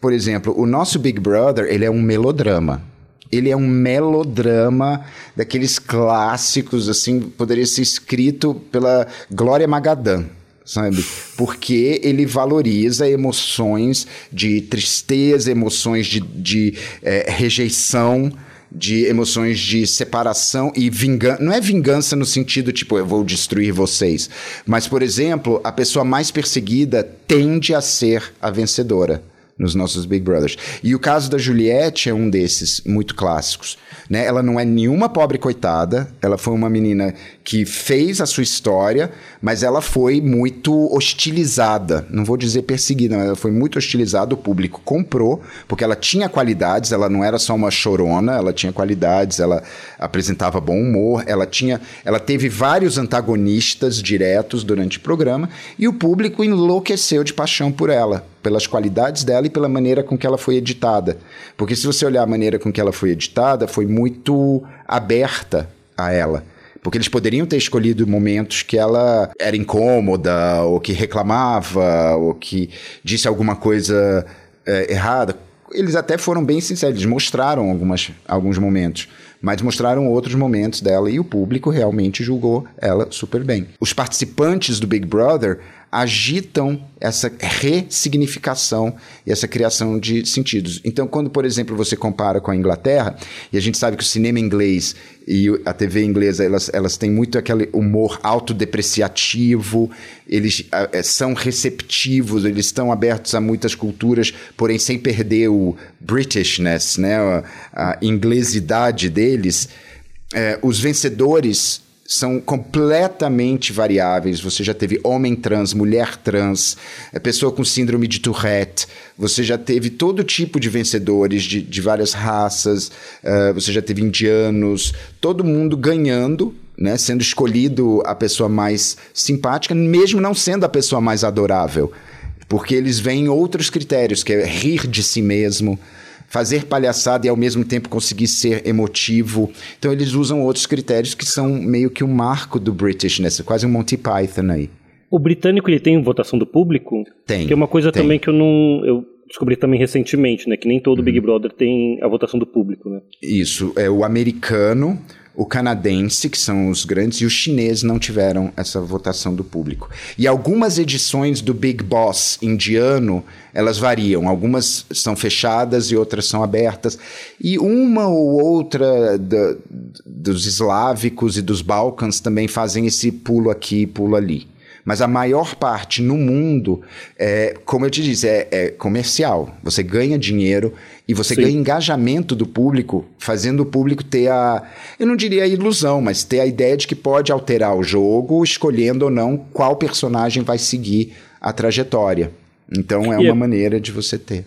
Por exemplo, o nosso Big Brother ele é um melodrama. Ele é um melodrama daqueles clássicos, assim, poderia ser escrito pela Glória Magadã, sabe? Porque ele valoriza emoções de tristeza, emoções de, de é, rejeição, de emoções de separação e vingança. Não é vingança no sentido tipo, eu vou destruir vocês. Mas, por exemplo, a pessoa mais perseguida tende a ser a vencedora nos nossos Big Brothers. E o caso da Juliette é um desses muito clássicos. Né? Ela não é nenhuma pobre coitada, ela foi uma menina que fez a sua história, mas ela foi muito hostilizada. Não vou dizer perseguida, mas ela foi muito hostilizada. O público comprou, porque ela tinha qualidades, ela não era só uma chorona, ela tinha qualidades, ela apresentava bom humor, ela tinha. Ela teve vários antagonistas diretos durante o programa, e o público enlouqueceu de paixão por ela pelas qualidades dela e pela maneira com que ela foi editada. Porque se você olhar a maneira com que ela foi editada, foi muito aberta a ela. Porque eles poderiam ter escolhido momentos que ela era incômoda, ou que reclamava, ou que disse alguma coisa é, errada. Eles até foram bem sinceros, eles mostraram algumas, alguns momentos, mas mostraram outros momentos dela e o público realmente julgou ela super bem. Os participantes do Big Brother agitam essa ressignificação e essa criação de sentidos. Então, quando, por exemplo, você compara com a Inglaterra, e a gente sabe que o cinema inglês e a TV inglesa, elas, elas têm muito aquele humor autodepreciativo, eles uh, são receptivos, eles estão abertos a muitas culturas, porém sem perder o Britishness, né, a, a inglesidade deles. Uh, os vencedores são completamente variáveis. Você já teve homem trans, mulher trans, é, pessoa com síndrome de Tourette, você já teve todo tipo de vencedores de, de várias raças, uh, você já teve indianos, todo mundo ganhando. Né, sendo escolhido a pessoa mais simpática, mesmo não sendo a pessoa mais adorável, porque eles veem outros critérios, que é rir de si mesmo, fazer palhaçada e ao mesmo tempo conseguir ser emotivo. Então eles usam outros critérios que são meio que um marco do British, né? quase um Monty Python aí. O britânico ele tem votação do público? Tem. Que é uma coisa tem. também que eu não eu descobri também recentemente, né, que nem todo Big Brother tem a votação do público, né? Isso, é o americano o canadense, que são os grandes, e o chinês não tiveram essa votação do público. E algumas edições do Big Boss indiano, elas variam. Algumas são fechadas e outras são abertas. E uma ou outra da, dos eslávicos e dos Balcãs também fazem esse pulo aqui, pulo ali. Mas a maior parte no mundo, é, como eu te disse, é, é comercial. Você ganha dinheiro e você Sim. ganha engajamento do público, fazendo o público ter a. Eu não diria a ilusão, mas ter a ideia de que pode alterar o jogo, escolhendo ou não qual personagem vai seguir a trajetória. Então é uma maneira de você ter.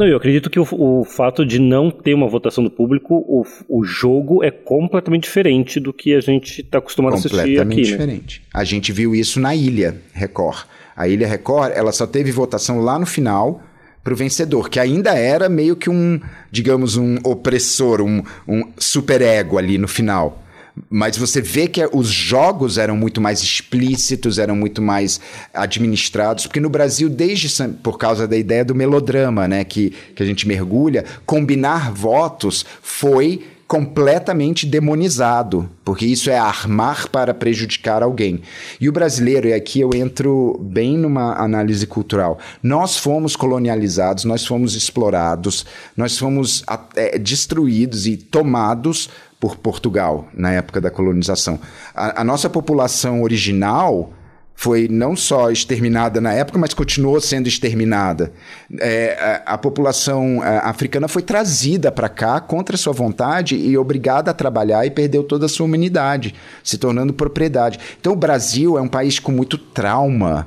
Não, eu acredito que o, o, fato de não ter uma votação do público, o, o jogo é completamente diferente do que a gente está acostumado a assistir aqui. Completamente né? diferente. A gente viu isso na Ilha Record. A Ilha Record, ela só teve votação lá no final para o vencedor, que ainda era meio que um, digamos, um opressor, um, um superego ali no final. Mas você vê que os jogos eram muito mais explícitos, eram muito mais administrados, porque no Brasil, desde por causa da ideia do melodrama, né, que, que a gente mergulha, combinar votos foi completamente demonizado, porque isso é armar para prejudicar alguém. E o brasileiro, e aqui eu entro bem numa análise cultural, nós fomos colonializados, nós fomos explorados, nós fomos é, destruídos e tomados por Portugal na época da colonização. A, a, nossa população original foi não só exterminada na época, mas continuou sendo exterminada. É, a, a, população a, africana foi trazida para cá contra sua vontade e obrigada a trabalhar e perdeu toda a sua humanidade, se tornando propriedade. Então o Brasil é um país com muito trauma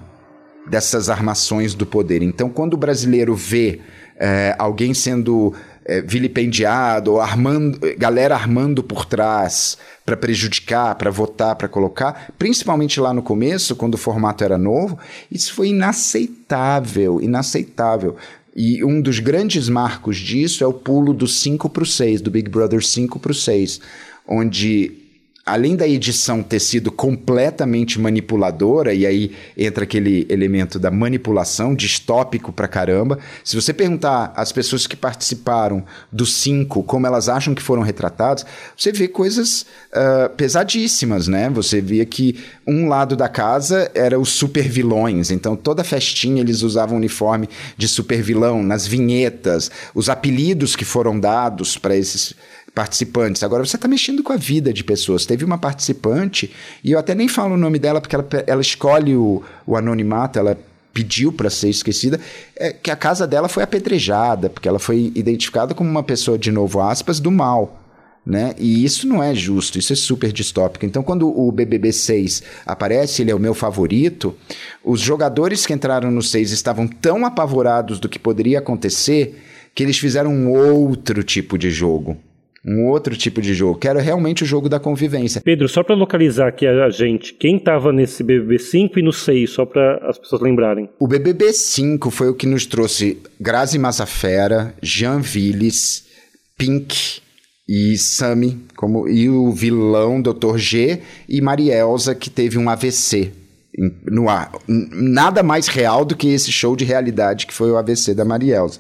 dessas armações do poder. Então quando o brasileiro vê é, alguém sendo é, vilipendiado, armando, galera armando por trás para prejudicar, para votar, para colocar, principalmente lá no começo, quando o formato era novo, isso foi inaceitável, inaceitável. E um dos grandes marcos disso é o pulo do 5 para o 6, do Big Brother 5 para o 6, onde além da edição ter sido completamente manipuladora, e aí entra aquele elemento da manipulação, distópico pra caramba. Se você perguntar às pessoas que participaram do 5 como elas acham que foram retratados, você vê coisas uh, pesadíssimas, né? Você via que um lado da casa era os super vilões, então toda festinha eles usavam uniforme de super vilão, nas vinhetas, os apelidos que foram dados para esses participantes. Agora você está mexendo com a vida de pessoas. Teve uma participante, e eu até nem falo o nome dela, porque ela, ela escolhe o, o anonimato, ela pediu para ser esquecida, é que a casa dela foi apedrejada, porque ela foi identificada como uma pessoa, de novo aspas, do mal. Né? E isso não é justo, isso é super distópico. Então, quando o BBB 6 aparece, ele é o meu favorito, os jogadores que entraram no 6 estavam tão apavorados do que poderia acontecer que eles fizeram um outro tipo de jogo um outro tipo de jogo. Quero realmente o jogo da convivência. Pedro, só para localizar aqui a gente, quem estava nesse BBB 5 e no 6, só para as pessoas lembrarem. O BBB 5 foi o que nos trouxe Grazi Massafera, Jean Willis, Pink, e Sami como e o vilão Dr. G e Marielza que teve um AVC no ar. Nada mais real do que esse show de realidade que foi o AVC da Marielza.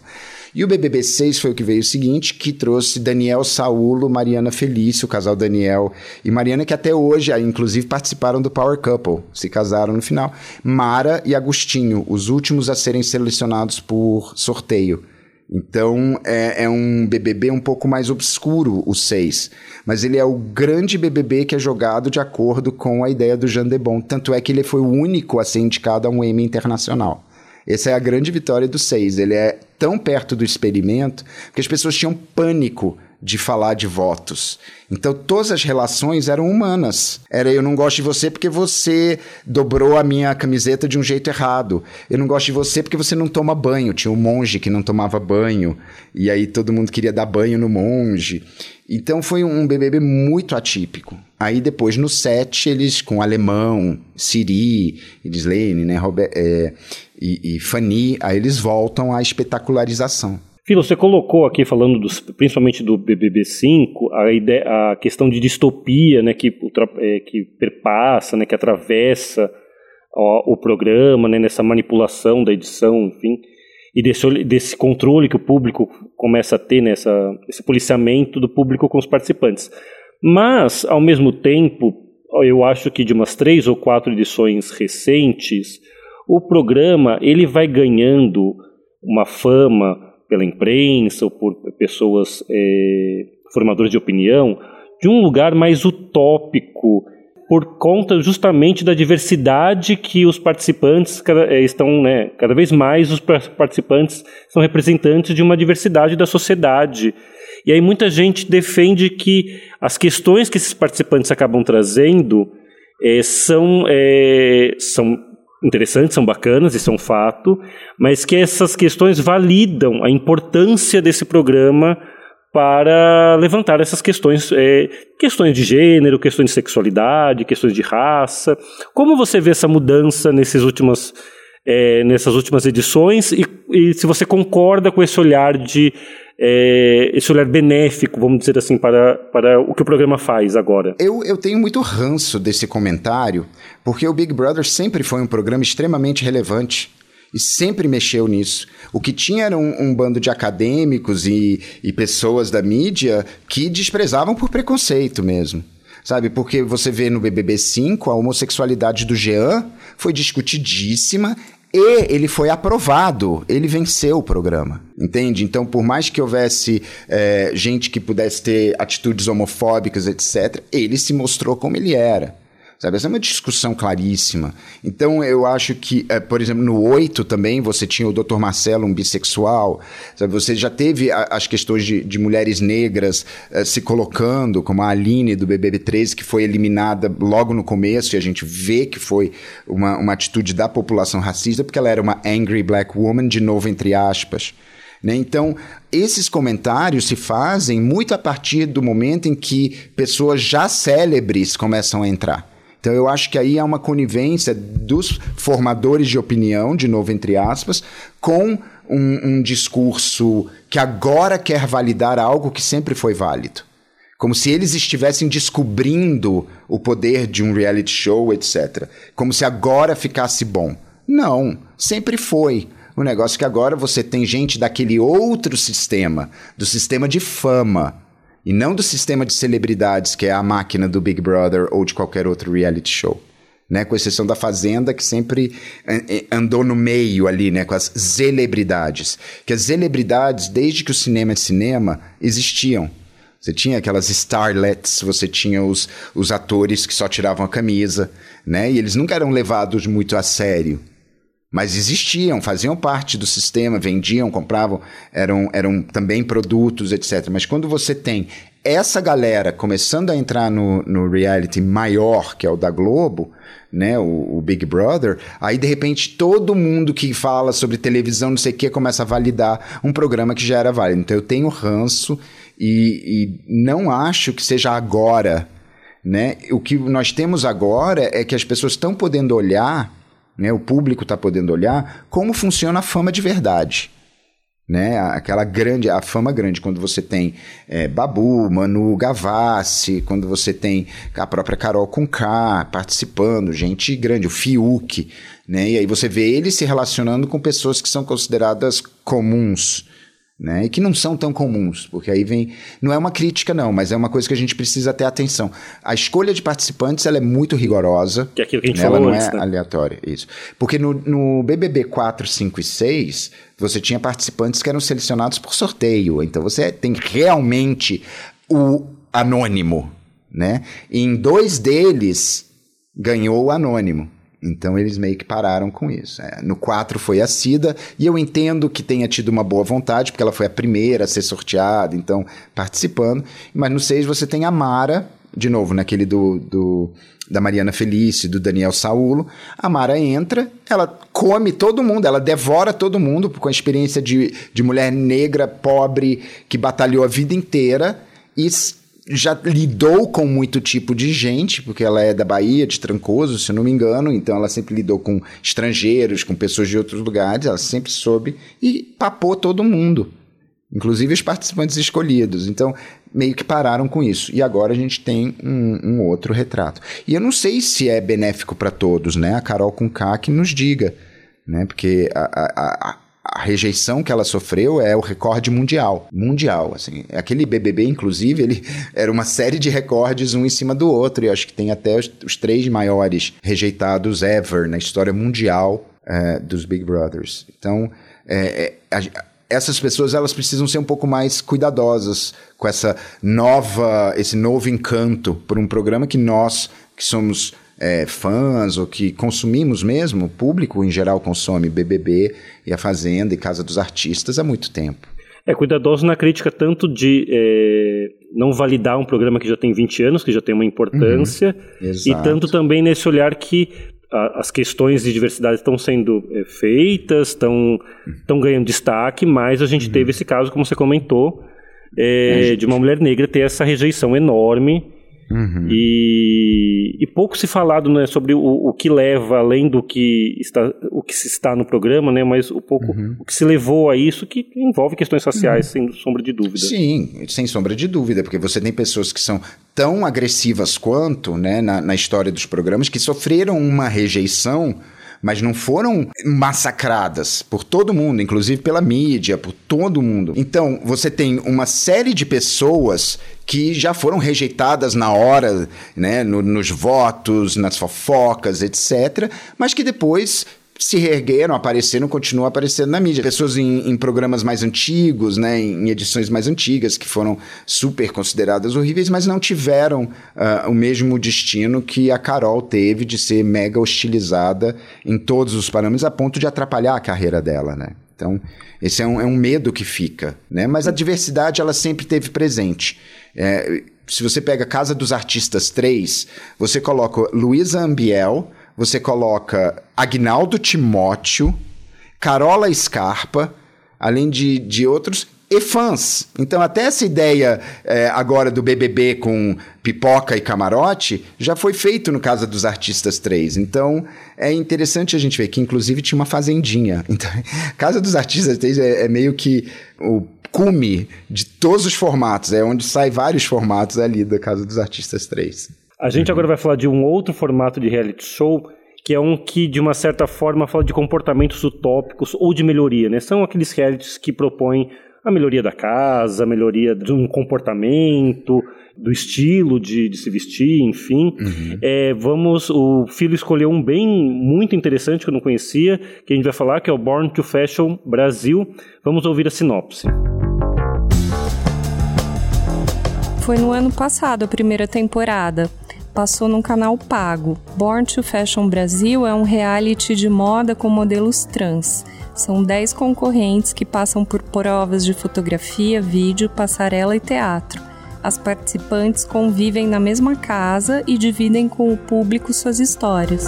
E o BBB 6 foi o que veio o seguinte, que trouxe Daniel Saulo, Mariana Felício, o casal Daniel e Mariana, que até hoje, inclusive, participaram do Power Couple, se casaram no final. Mara e Agostinho, os últimos a serem selecionados por sorteio. Então é, é, um BBB um pouco mais obscuro, o 6. Mas ele é o grande BBB que é jogado de acordo com a ideia do Jean Debon. Tanto é que ele foi o único a ser indicado a um Emmy internacional. Essa é a grande vitória do 6. Ele é tão perto do experimento que as pessoas tinham pânico de falar de votos. Então todas as relações eram humanas. Era eu não gosto de você porque você dobrou a minha camiseta de um jeito errado. Eu não gosto de você porque você não toma banho. Tinha um monge que não tomava banho e aí todo mundo queria dar banho no monge. Então foi um BBB muito atípico. Aí depois no set eles com alemão, Siri, Edislene, né, Robert, é, e, e Fanny, aí eles voltam à espetacularização. Filo, você colocou aqui, falando dos, principalmente do BBB5, a, ideia, a questão de distopia né, que, é, que perpassa, né, que atravessa ó, o programa, né, nessa manipulação da edição, enfim, e desse, desse controle que o público começa a ter, né, esse policiamento do público com os participantes. Mas, ao mesmo tempo, eu acho que de umas três ou quatro edições recentes, o programa ele vai ganhando uma fama pela imprensa ou por pessoas é, formadoras de opinião, de um lugar mais utópico, por conta justamente da diversidade que os participantes é, estão, né, cada vez mais os participantes são representantes de uma diversidade da sociedade. E aí muita gente defende que as questões que esses participantes acabam trazendo é, são, é, são interessantes, são bacanas, isso é um fato, mas que essas questões validam a importância desse programa para levantar essas questões, é, questões de gênero, questões de sexualidade, questões de raça. Como você vê essa mudança nesses últimas, é, nessas últimas edições e, e se você concorda com esse olhar de é, esse olhar benéfico, vamos dizer assim, para, para o que o programa faz agora? Eu, eu tenho muito ranço desse comentário, porque o Big Brother sempre foi um programa extremamente relevante e sempre mexeu nisso. O que tinha era um, um, bando de acadêmicos e, e pessoas da mídia que desprezavam por preconceito mesmo. Sabe, porque você vê no BBB 5 a homossexualidade do Jean foi discutidíssima e ele foi aprovado, ele venceu o programa, entende? Então, por mais que houvesse é, gente que pudesse ter atitudes homofóbicas, etc., ele se mostrou como ele era. Sabe? Essa é uma discussão claríssima. Então, eu acho que, é, por exemplo, no 8 também, você tinha o Dr. Marcelo, um bissexual. Sabe? Você já teve as questões de, de mulheres negras é, se colocando, como a Aline do BBB 13, que foi eliminada logo no começo, e a gente vê que foi uma, uma atitude da população racista, porque ela era uma angry black woman, de novo, entre aspas. Né? Então, esses comentários se fazem muito a partir do momento em que pessoas já célebres começam a entrar. Então eu acho que aí é uma conivência dos formadores de opinião, de novo entre aspas, com um, um discurso que agora quer validar algo que sempre foi válido. Como se eles estivessem descobrindo o poder de um reality show, etc. Como se agora ficasse bom. Não, sempre foi. O negócio é que agora você tem gente daquele outro sistema, do sistema de fama, e não do sistema de celebridades, que é a máquina do Big Brother ou de qualquer outro reality show. Né, com exceção da Fazenda, que sempre eh, eh, andou no meio ali, né, com as celebridades. Que as celebridades, desde que o cinema é cinema, existiam. Você tinha aquelas starlets, você tinha os, os atores que só tiravam a camisa, né, e eles nunca eram levados muito a sério. Mas existiam, faziam parte do sistema, vendiam, compravam, eram, eram também produtos, etc. Mas quando você tem essa galera começando a entrar no, no reality maior, que é o da Globo, né, o, o, Big Brother, aí de repente todo mundo que fala sobre televisão, não sei o que, começa a validar um programa que já era válido. Então eu tenho ranço e, e não acho que seja agora. Né? O que nós temos agora é que as pessoas estão podendo olhar né, o público está podendo olhar como funciona a fama de verdade. né? Aquela grande, a fama grande, quando você tem é, Babu, Manu Gavassi, quando você tem a própria Carol Conká participando, gente grande, o Fiuk, né? E aí você vê ele se relacionando com pessoas que são consideradas comuns, né? E que não são tão comuns, porque aí vem. Não é uma crítica, não, mas é uma coisa que a gente precisa ter atenção. A escolha de participantes ela é muito rigorosa. Que é aquilo que a gente né? falou Ela não antes, é né? aleatória, isso. Porque no, no BBB 4, 5 e 6, você tinha participantes que eram selecionados por sorteio. Então você tem realmente o anônimo, né? E em dois deles ganhou o anônimo. Então eles meio que pararam com isso. É, no 4 foi a Cida, e eu entendo que tenha tido uma boa vontade, porque ela foi a primeira a ser sorteada, então participando. Mas no 6 você tem a Mara, de novo, naquele do, do da Mariana Felice, do Daniel Saulo. A Mara entra, ela come todo mundo, ela devora todo mundo, com a experiência de, de mulher negra, pobre, que batalhou a vida inteira e já lidou com muito tipo de gente, porque ela é da Bahia, de Trancoso, se não me engano, então ela sempre lidou com estrangeiros, com pessoas de outros lugares, ela sempre soube e papou todo mundo, inclusive os participantes escolhidos. Então, meio que pararam com isso. E agora a gente tem um, um outro retrato. E eu não sei se é benéfico para todos, né? A Carol com K que nos diga, né? Porque a, a, a, a rejeição que ela sofreu é o recorde mundial. Mundial, assim. Aquele BBB, inclusive, ele [LAUGHS] era uma série de recordes um em cima do outro. E acho que tem até os, os três maiores rejeitados ever na história mundial eh, dos Big Brothers. Então, é, é, a- essas pessoas elas precisam ser um pouco mais cuidadosas com essa nova, esse novo encanto por um programa que nós que somos é, fãs ou que consumimos mesmo, o público em geral consome BBB e a Fazenda e Casa dos Artistas há muito tempo. É cuidadoso na crítica tanto de é, não validar um programa que já tem 20 anos, que já tem uma importância, e Exato. tanto também nesse olhar que a- as questões de diversidade estão sendo é, feitas, estão estão ganhando destaque, mas a gente teve esse caso, como você comentou, é, de uma mulher negra ter essa rejeição enorme e, e pouco se falado né, sobre o, o que leva além do que está o que se está no programa, né, mas o pouco o que se levou a isso que envolve questões raciais, sem sombra de dúvida. Sim, sem sombra de dúvida, porque você tem pessoas que são tão agressivas quanto né, na, na história dos programas que sofreram uma rejeição, mas não foram massacradas por todo mundo, inclusive pela mídia, por todo mundo. Então, você tem uma série de pessoas que já foram rejeitadas na hora, né, no- nos votos, nas fofocas, etc., mas que depois se reergueram, apareceram, continuam aparecendo na mídia. Pessoas em, em programas mais antigos, né, em edições mais antigas, que foram super consideradas horríveis, mas não tiveram ah, o mesmo destino que a Carol teve de ser mega hostilizada em todos os parâmetros, a ponto de atrapalhar a carreira dela, né? Então, esse é um, é um medo que fica, né? Mas a diversidade, ela sempre teve presente. É, se você pega Casa dos Artistas 3, você coloca Luísa Ambiel, você coloca Agnaldo Timóteo, Carola Scarpa, além de, de outros, e fãs. Então, até essa ideia é, agora do BBB com pipoca e camarote já foi feito no Casa dos Artistas 3. Então, é interessante a gente ver que, inclusive, tinha uma fazendinha. [LAUGHS] Então, Casa dos Artistas 3 é, é meio que o cume de todos os formatos. É onde sai vários formatos ali da Casa dos Artistas 3. A gente agora vai falar de um outro formato de reality show, que é um que, de uma certa forma, fala de comportamentos utópicos ou de melhoria, né? São aqueles realities que propõem a melhoria da casa, a melhoria de um comportamento, do estilo de, de se vestir, enfim. É, vamos, o Filho escolheu um bem muito interessante que eu não conhecia, que a gente vai falar, que é o Born to Fashion Brasil. Vamos ouvir a sinopse. Foi no ano passado a primeira temporada. Passou num canal pago. Born to Fashion Brasil é um reality de moda com modelos trans. São 10 concorrentes que passam por provas de fotografia, vídeo, passarela e teatro. As participantes convivem na mesma casa e dividem com o público suas histórias.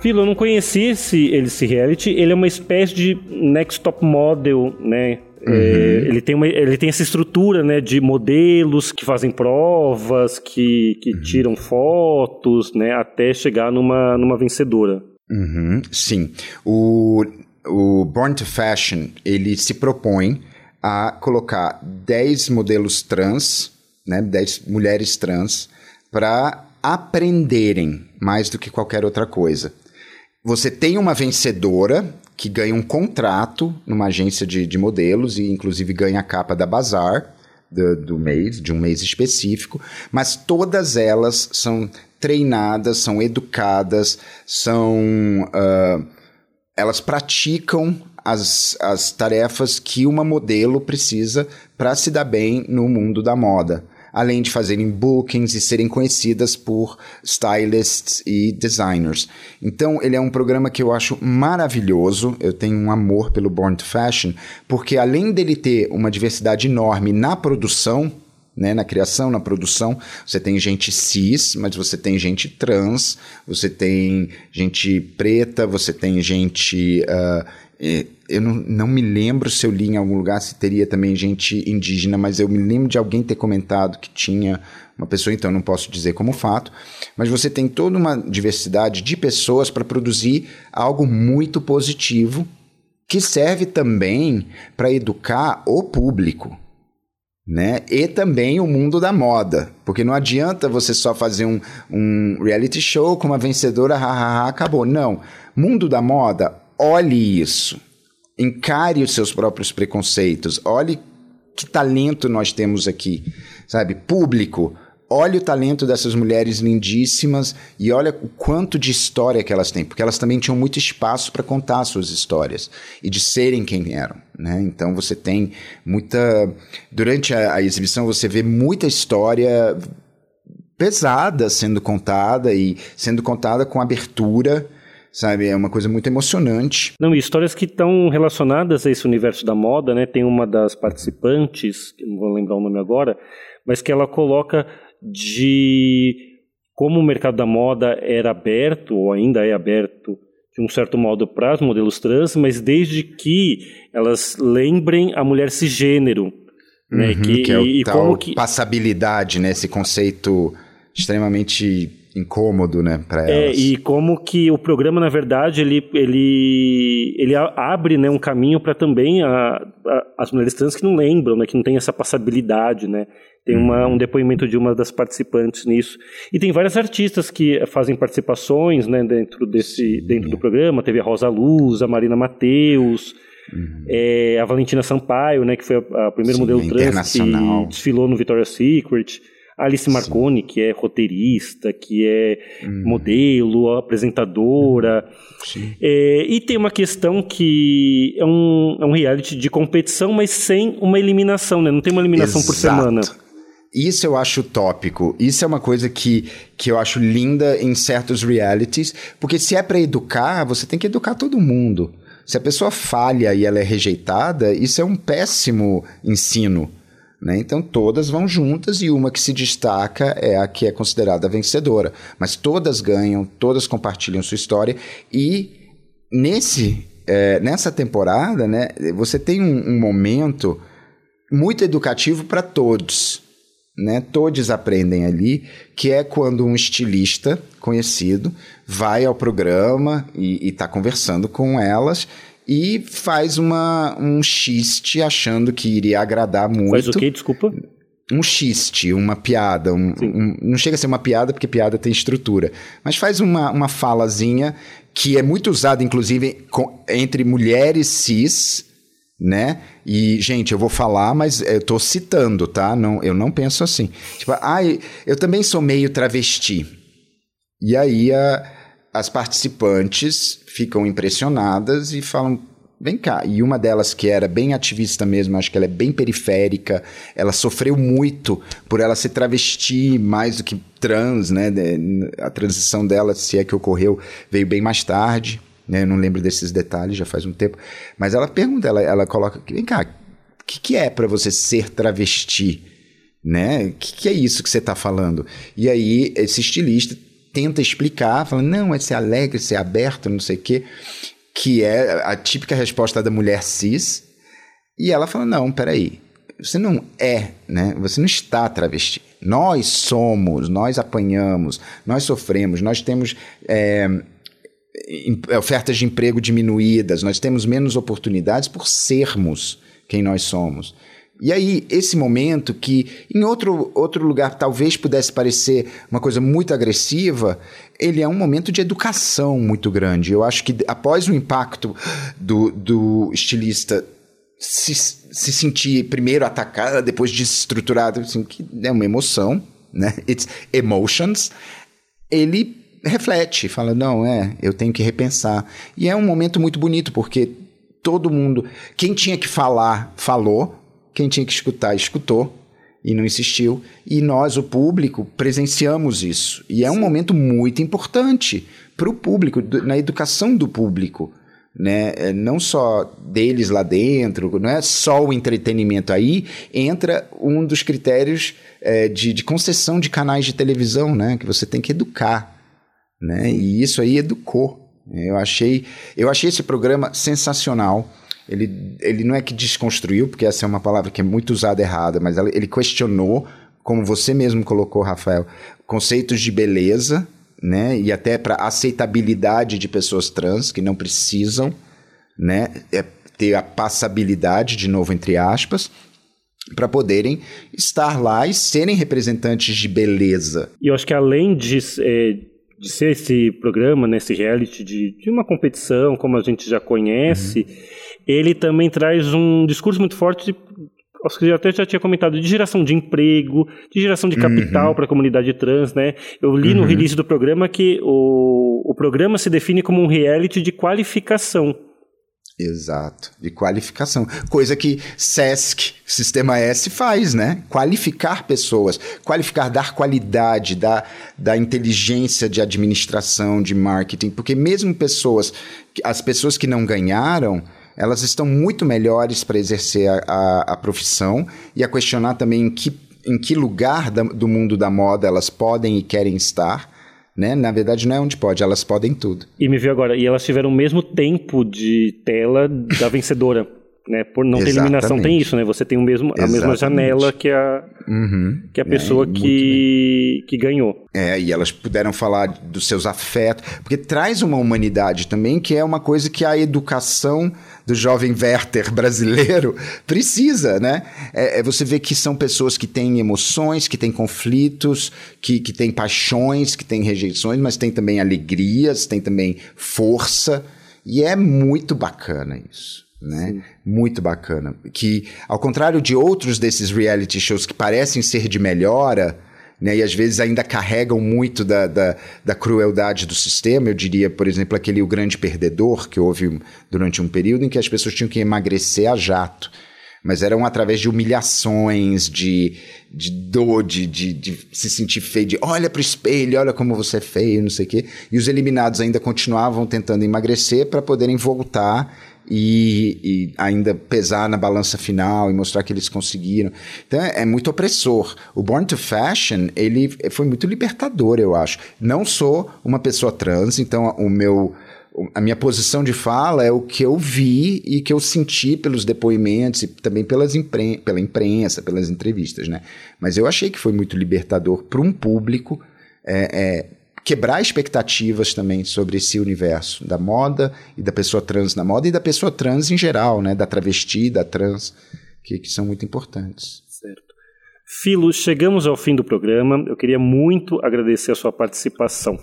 Filo, eu não conheci esse, esse reality. Ele é uma espécie de next top model, né? É, ele, tem uma, ele tem essa estrutura né, de modelos que fazem provas, que, que tiram fotos, né? Até chegar numa, numa vencedora. Uhum, sim. O, o Born to Fashion, ele se propõe a colocar 10 modelos trans, né, 10 mulheres trans, para aprenderem mais do que qualquer outra coisa. Você tem uma vencedora que ganha um contrato numa agência de, de modelos e inclusive ganha a capa da Bazar do, do mês, de um mês específico, mas todas elas são treinadas, são educadas, são. Uh, elas praticam as, as tarefas que uma modelo precisa para se dar bem no mundo da moda além de fazerem bookings e serem conhecidas por stylists e designers. Então, ele é um programa que eu acho maravilhoso. Eu tenho um amor pelo Born to Fashion, porque além dele ter uma diversidade enorme na produção, né, na criação, na produção, você tem gente cis, mas você tem gente trans, você tem gente preta, você tem gente uh, eu não, não me lembro se eu li em algum lugar se teria também gente indígena, mas eu me lembro de alguém ter comentado que tinha uma pessoa, então não posso dizer como fato, mas você tem toda uma diversidade de pessoas para produzir algo muito positivo que serve também para educar o público. Né? E também o mundo da moda. Porque não adianta você só fazer um, um reality show com uma vencedora, hahaha, acabou. Não. Mundo da moda, olhe isso. Encare os seus próprios preconceitos. Olhe que talento nós temos aqui, sabe? Público, olhe o talento dessas mulheres lindíssimas e olha o quanto de história que elas têm, porque elas também tinham muito espaço para contar suas histórias e de serem quem eram, né? Então você tem muita durante a, a exibição você vê muita história pesada sendo contada e sendo contada com abertura sabe? É uma coisa muito emocionante. Não, e histórias que estão relacionadas a esse universo da moda, né? Tem uma das participantes, que não vou lembrar o nome agora, mas que ela coloca de como o mercado da moda era aberto, ou ainda é aberto, de um certo modo para os modelos trans, mas desde que elas lembrem a mulher cisgênero. Né? Uhum, que, que é o e, tal como que... passabilidade, né? Esse conceito extremamente incômodo, né, para é, elas. É, e como que o programa, na verdade, ele, ele, ele abre, né, um caminho para também a, a, as mulheres trans que não lembram, né, que não tem essa passabilidade, né. Tem uma, uhum. um depoimento de uma das participantes nisso. E tem várias artistas que fazem participações, né, dentro desse, dentro do programa. Teve a Rosa Luz, a Marina Mateus, Uhum. É, a Valentina Sampaio, né, que foi a, a modelo trans que desfilou no Victoria's Secret. Alice Marconi, Sim. que é roteirista, que é hum. modelo, apresentadora. É, e tem uma questão que é um, é um reality de competição, mas sem uma eliminação, né? Não tem uma eliminação Exato. por semana. Isso eu acho tópico. Isso é uma coisa que, que eu acho linda em certos realities, porque se é para educar, você tem que educar todo mundo. Se a pessoa falha e ela é rejeitada, isso é um péssimo ensino. Né? Então todas vão juntas e uma que se destaca é a que é considerada vencedora. Mas todas ganham, todas compartilham sua história e nesse é, nessa temporada, né, você tem um, um momento muito educativo para todos. Né? Todos aprendem ali, que é quando um estilista conhecido vai ao programa e está conversando com elas e faz uma, um xiste achando que iria agradar muito. Faz o quê? Desculpa? um xiste, uma piada. Um, um, não chega a ser uma piada, porque piada tem estrutura. Mas faz uma, uma falazinha que é muito usada, inclusive, com, entre mulheres cis, né? E, gente, eu vou falar, mas eu tô citando, tá? Não, eu não penso assim. Tipo, ah, eu também sou meio travesti. E aí a as participantes ficam impressionadas e falam: vem cá. E uma delas, que era bem ativista mesmo, acho que ela é bem periférica, ela sofreu muito por ela se travesti mais do que trans, né? A transição dela, se é que ocorreu, veio bem mais tarde. Né? Eu não lembro desses detalhes, já faz um tempo. Mas ela pergunta, ela, ela coloca: vem cá, o que, que é para você ser travesti? Né? O que, que é isso que você está falando? E aí, esse estilista tenta explicar, falando, não, é ser alegre, ser aberto, não sei o quê, que é a típica resposta da mulher cis. E ela fala, não, peraí, você não é, né? Você não está travesti. Nós somos, nós apanhamos, nós sofremos, nós temos é, ofertas de emprego diminuídas, nós temos menos oportunidades por sermos quem nós somos. E aí, esse momento que em outro, outro lugar talvez pudesse parecer uma coisa muito agressiva, ele é um momento de educação muito grande. Eu acho que após o impacto do, do estilista se, se sentir primeiro atacado, depois desestruturado, assim, que é uma emoção, né? It's emotions. Ele reflete, fala: não, é, eu tenho que repensar. E é um momento muito bonito, porque todo mundo, quem tinha que falar, falou, quem tinha que escutar, escutou e não insistiu. E nós, o público, presenciamos isso. E é um momento muito importante para o público, na educação do público. Né? É, não só deles lá dentro, não é só o entretenimento. Aí entra um dos critérios é, de, de concessão de canais de televisão, né? que você tem que educar. Né? E isso aí educou. Eu achei, eu achei esse programa sensacional. Ele, ele não é que desconstruiu, porque essa é uma palavra que é muito usada errada, mas ele questionou, como você mesmo colocou, Rafael, conceitos de beleza, né? E até para aceitabilidade de pessoas trans que não precisam, né? É ter a passabilidade, de novo, entre aspas, para poderem estar lá e serem representantes de beleza. E eu acho que além de, é, de ser esse programa, nesse né, reality de, de uma competição, como a gente já conhece, uhum. Ele também traz um discurso muito forte de, acho que eu até já tinha comentado, de geração de emprego, de geração de capital uhum. para a comunidade trans, né? Eu li uhum. no release do programa que o, o programa se define como um reality de qualificação. Exato, de qualificação. Coisa que SESC, Sistema S, faz, né? Qualificar pessoas, qualificar, dar qualidade, dar, dar inteligência de administração, de marketing, porque mesmo pessoas, as pessoas que não ganharam, elas estão muito melhores para exercer a, a, a, profissão e a questionar também em que, em que lugar da, do mundo da moda elas podem e querem estar né? Na verdade, não é onde pode, elas podem tudo. E me viu agora, e elas tiveram o mesmo tempo de tela da [LAUGHS] vencedora. né? Por não ter eliminação, tem isso, né? Você tem o mesmo, a mesma janela que a, uhum. que a pessoa é, que, que ganhou. É, e elas puderam falar dos seus afetos, porque traz uma humanidade também, que é uma coisa que a educação do jovem Werther brasileiro precisa, né? É, é, você vê que são pessoas que têm emoções, que têm conflitos, que, que têm paixões, que têm rejeições, mas tem também alegrias, tem também força. E é muito bacana isso. Né? Sim. Muito bacana. Que, ao contrário de outros desses reality shows que parecem ser de melhora, né, e às vezes ainda carregam muito da, da, da, crueldade do sistema. Eu diria, por exemplo, aquele O Grande Perdedor, que houve durante um período em que as pessoas tinham que emagrecer a jato. Mas eram através de humilhações, de, de dor, de, de, de se sentir feio, de olha para o espelho, olha como você é feio, não sei o quê. E os eliminados ainda continuavam tentando emagrecer para poderem voltar e, e, ainda pesar na balança final e mostrar que eles conseguiram. Então é, é, muito opressor. O Born to Fashion, ele foi muito libertador, eu acho. Não sou uma pessoa trans, então o meu a minha posição de fala é o que eu vi e que eu senti pelos depoimentos e também pelas impren pela imprensa, pelas entrevistas, né? Mas eu achei que foi muito libertador para um público é, é, quebrar expectativas também sobre esse universo da moda e da pessoa trans na moda e da pessoa trans em geral, né? Da travesti, da trans, que, que são muito importantes. Certo. Filo, chegamos ao fim do programa. Eu queria muito agradecer a sua participação.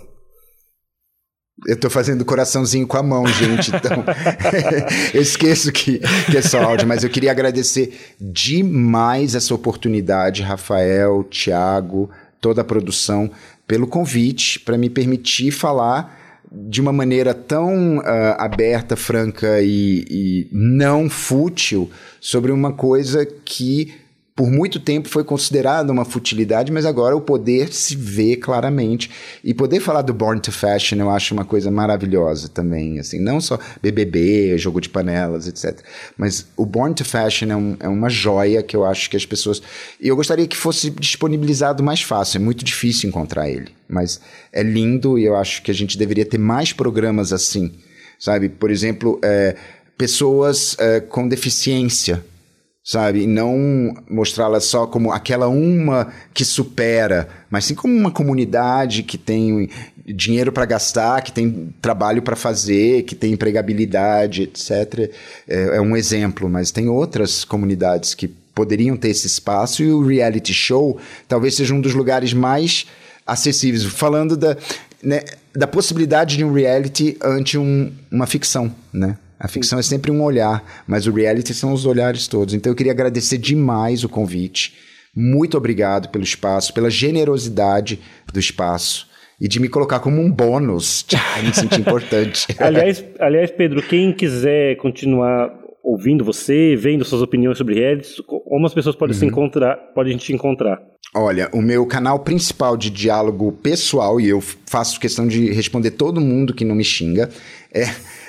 Eu estou fazendo coraçãozinho com a mão, gente. Então, [LAUGHS] [LAUGHS] eu esqueço que, que é só áudio, mas eu queria agradecer demais essa oportunidade, Rafael, Thiago, toda a produção pelo convite para me permitir falar de uma maneira tão uh, aberta, franca e, e não fútil sobre uma coisa que por muito tempo foi considerada uma futilidade, mas agora o poder se vê claramente. E poder falar do Born to Fashion eu acho uma coisa maravilhosa também, assim, não só BBB, jogo de panelas, etc. Mas o Born to Fashion é, um, é uma joia que eu acho que as pessoas... E eu gostaria que fosse disponibilizado mais fácil, é muito difícil encontrar ele. Mas é lindo e eu acho que a gente deveria ter mais programas assim, sabe? Por exemplo, é, pessoas é, com deficiência, sabe? E não mostrá-la só como aquela uma que supera, mas sim como uma comunidade que tem dinheiro para gastar, que tem trabalho para fazer, que tem empregabilidade, etc. É, é um exemplo, mas tem outras comunidades que poderiam ter esse espaço e o reality show talvez seja um dos lugares mais acessíveis. Falando da, né, da possibilidade de um reality ante um, uma ficção, né? A ficção é sempre um olhar, mas o reality são os olhares todos. Então eu queria agradecer demais o convite. Muito obrigado pelo espaço, pela generosidade do espaço e de me colocar como um bônus. [LAUGHS] Tchau, me senti importante. [LAUGHS] aliás, aliás, Pedro, quem quiser continuar ouvindo você, vendo suas opiniões sobre redes, como as pessoas podem uhum. se encontrar, podem te encontrar? Olha, o meu canal principal de diálogo pessoal, e eu faço questão de responder todo mundo que não me xinga, é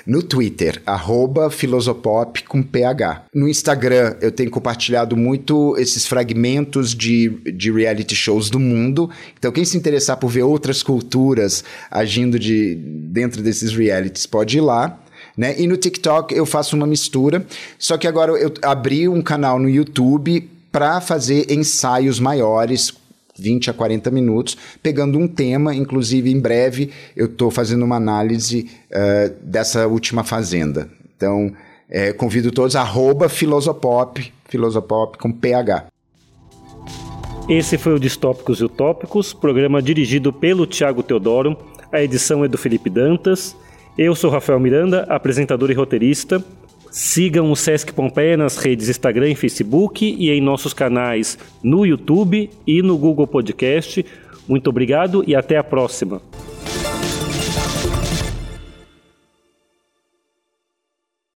no Twitter, arroba filosopop com PH. No Instagram, eu tenho compartilhado muito esses fragmentos de, de reality shows do mundo. Então, quem se interessar por ver outras culturas agindo de, dentro desses realities, pode ir lá. Né? E no TikTok eu faço uma mistura, só que agora eu abri um canal no YouTube para fazer ensaios maiores, 20 a 40 minutos, pegando um tema. Inclusive, em breve, eu estou fazendo uma análise uh, dessa última fazenda. Então, é, convido todos, arroba filosopop, filosopop com PH. Esse foi o Distópicos e Utópicos, programa dirigido pelo Tiago Teodoro. A edição é do Felipe Dantas. Eu sou Rafael Miranda, apresentador e roteirista. Sigam o Sesc Pompeia nas redes Instagram e Facebook e em nossos canais no YouTube e no Google Podcast. Muito obrigado e até a próxima.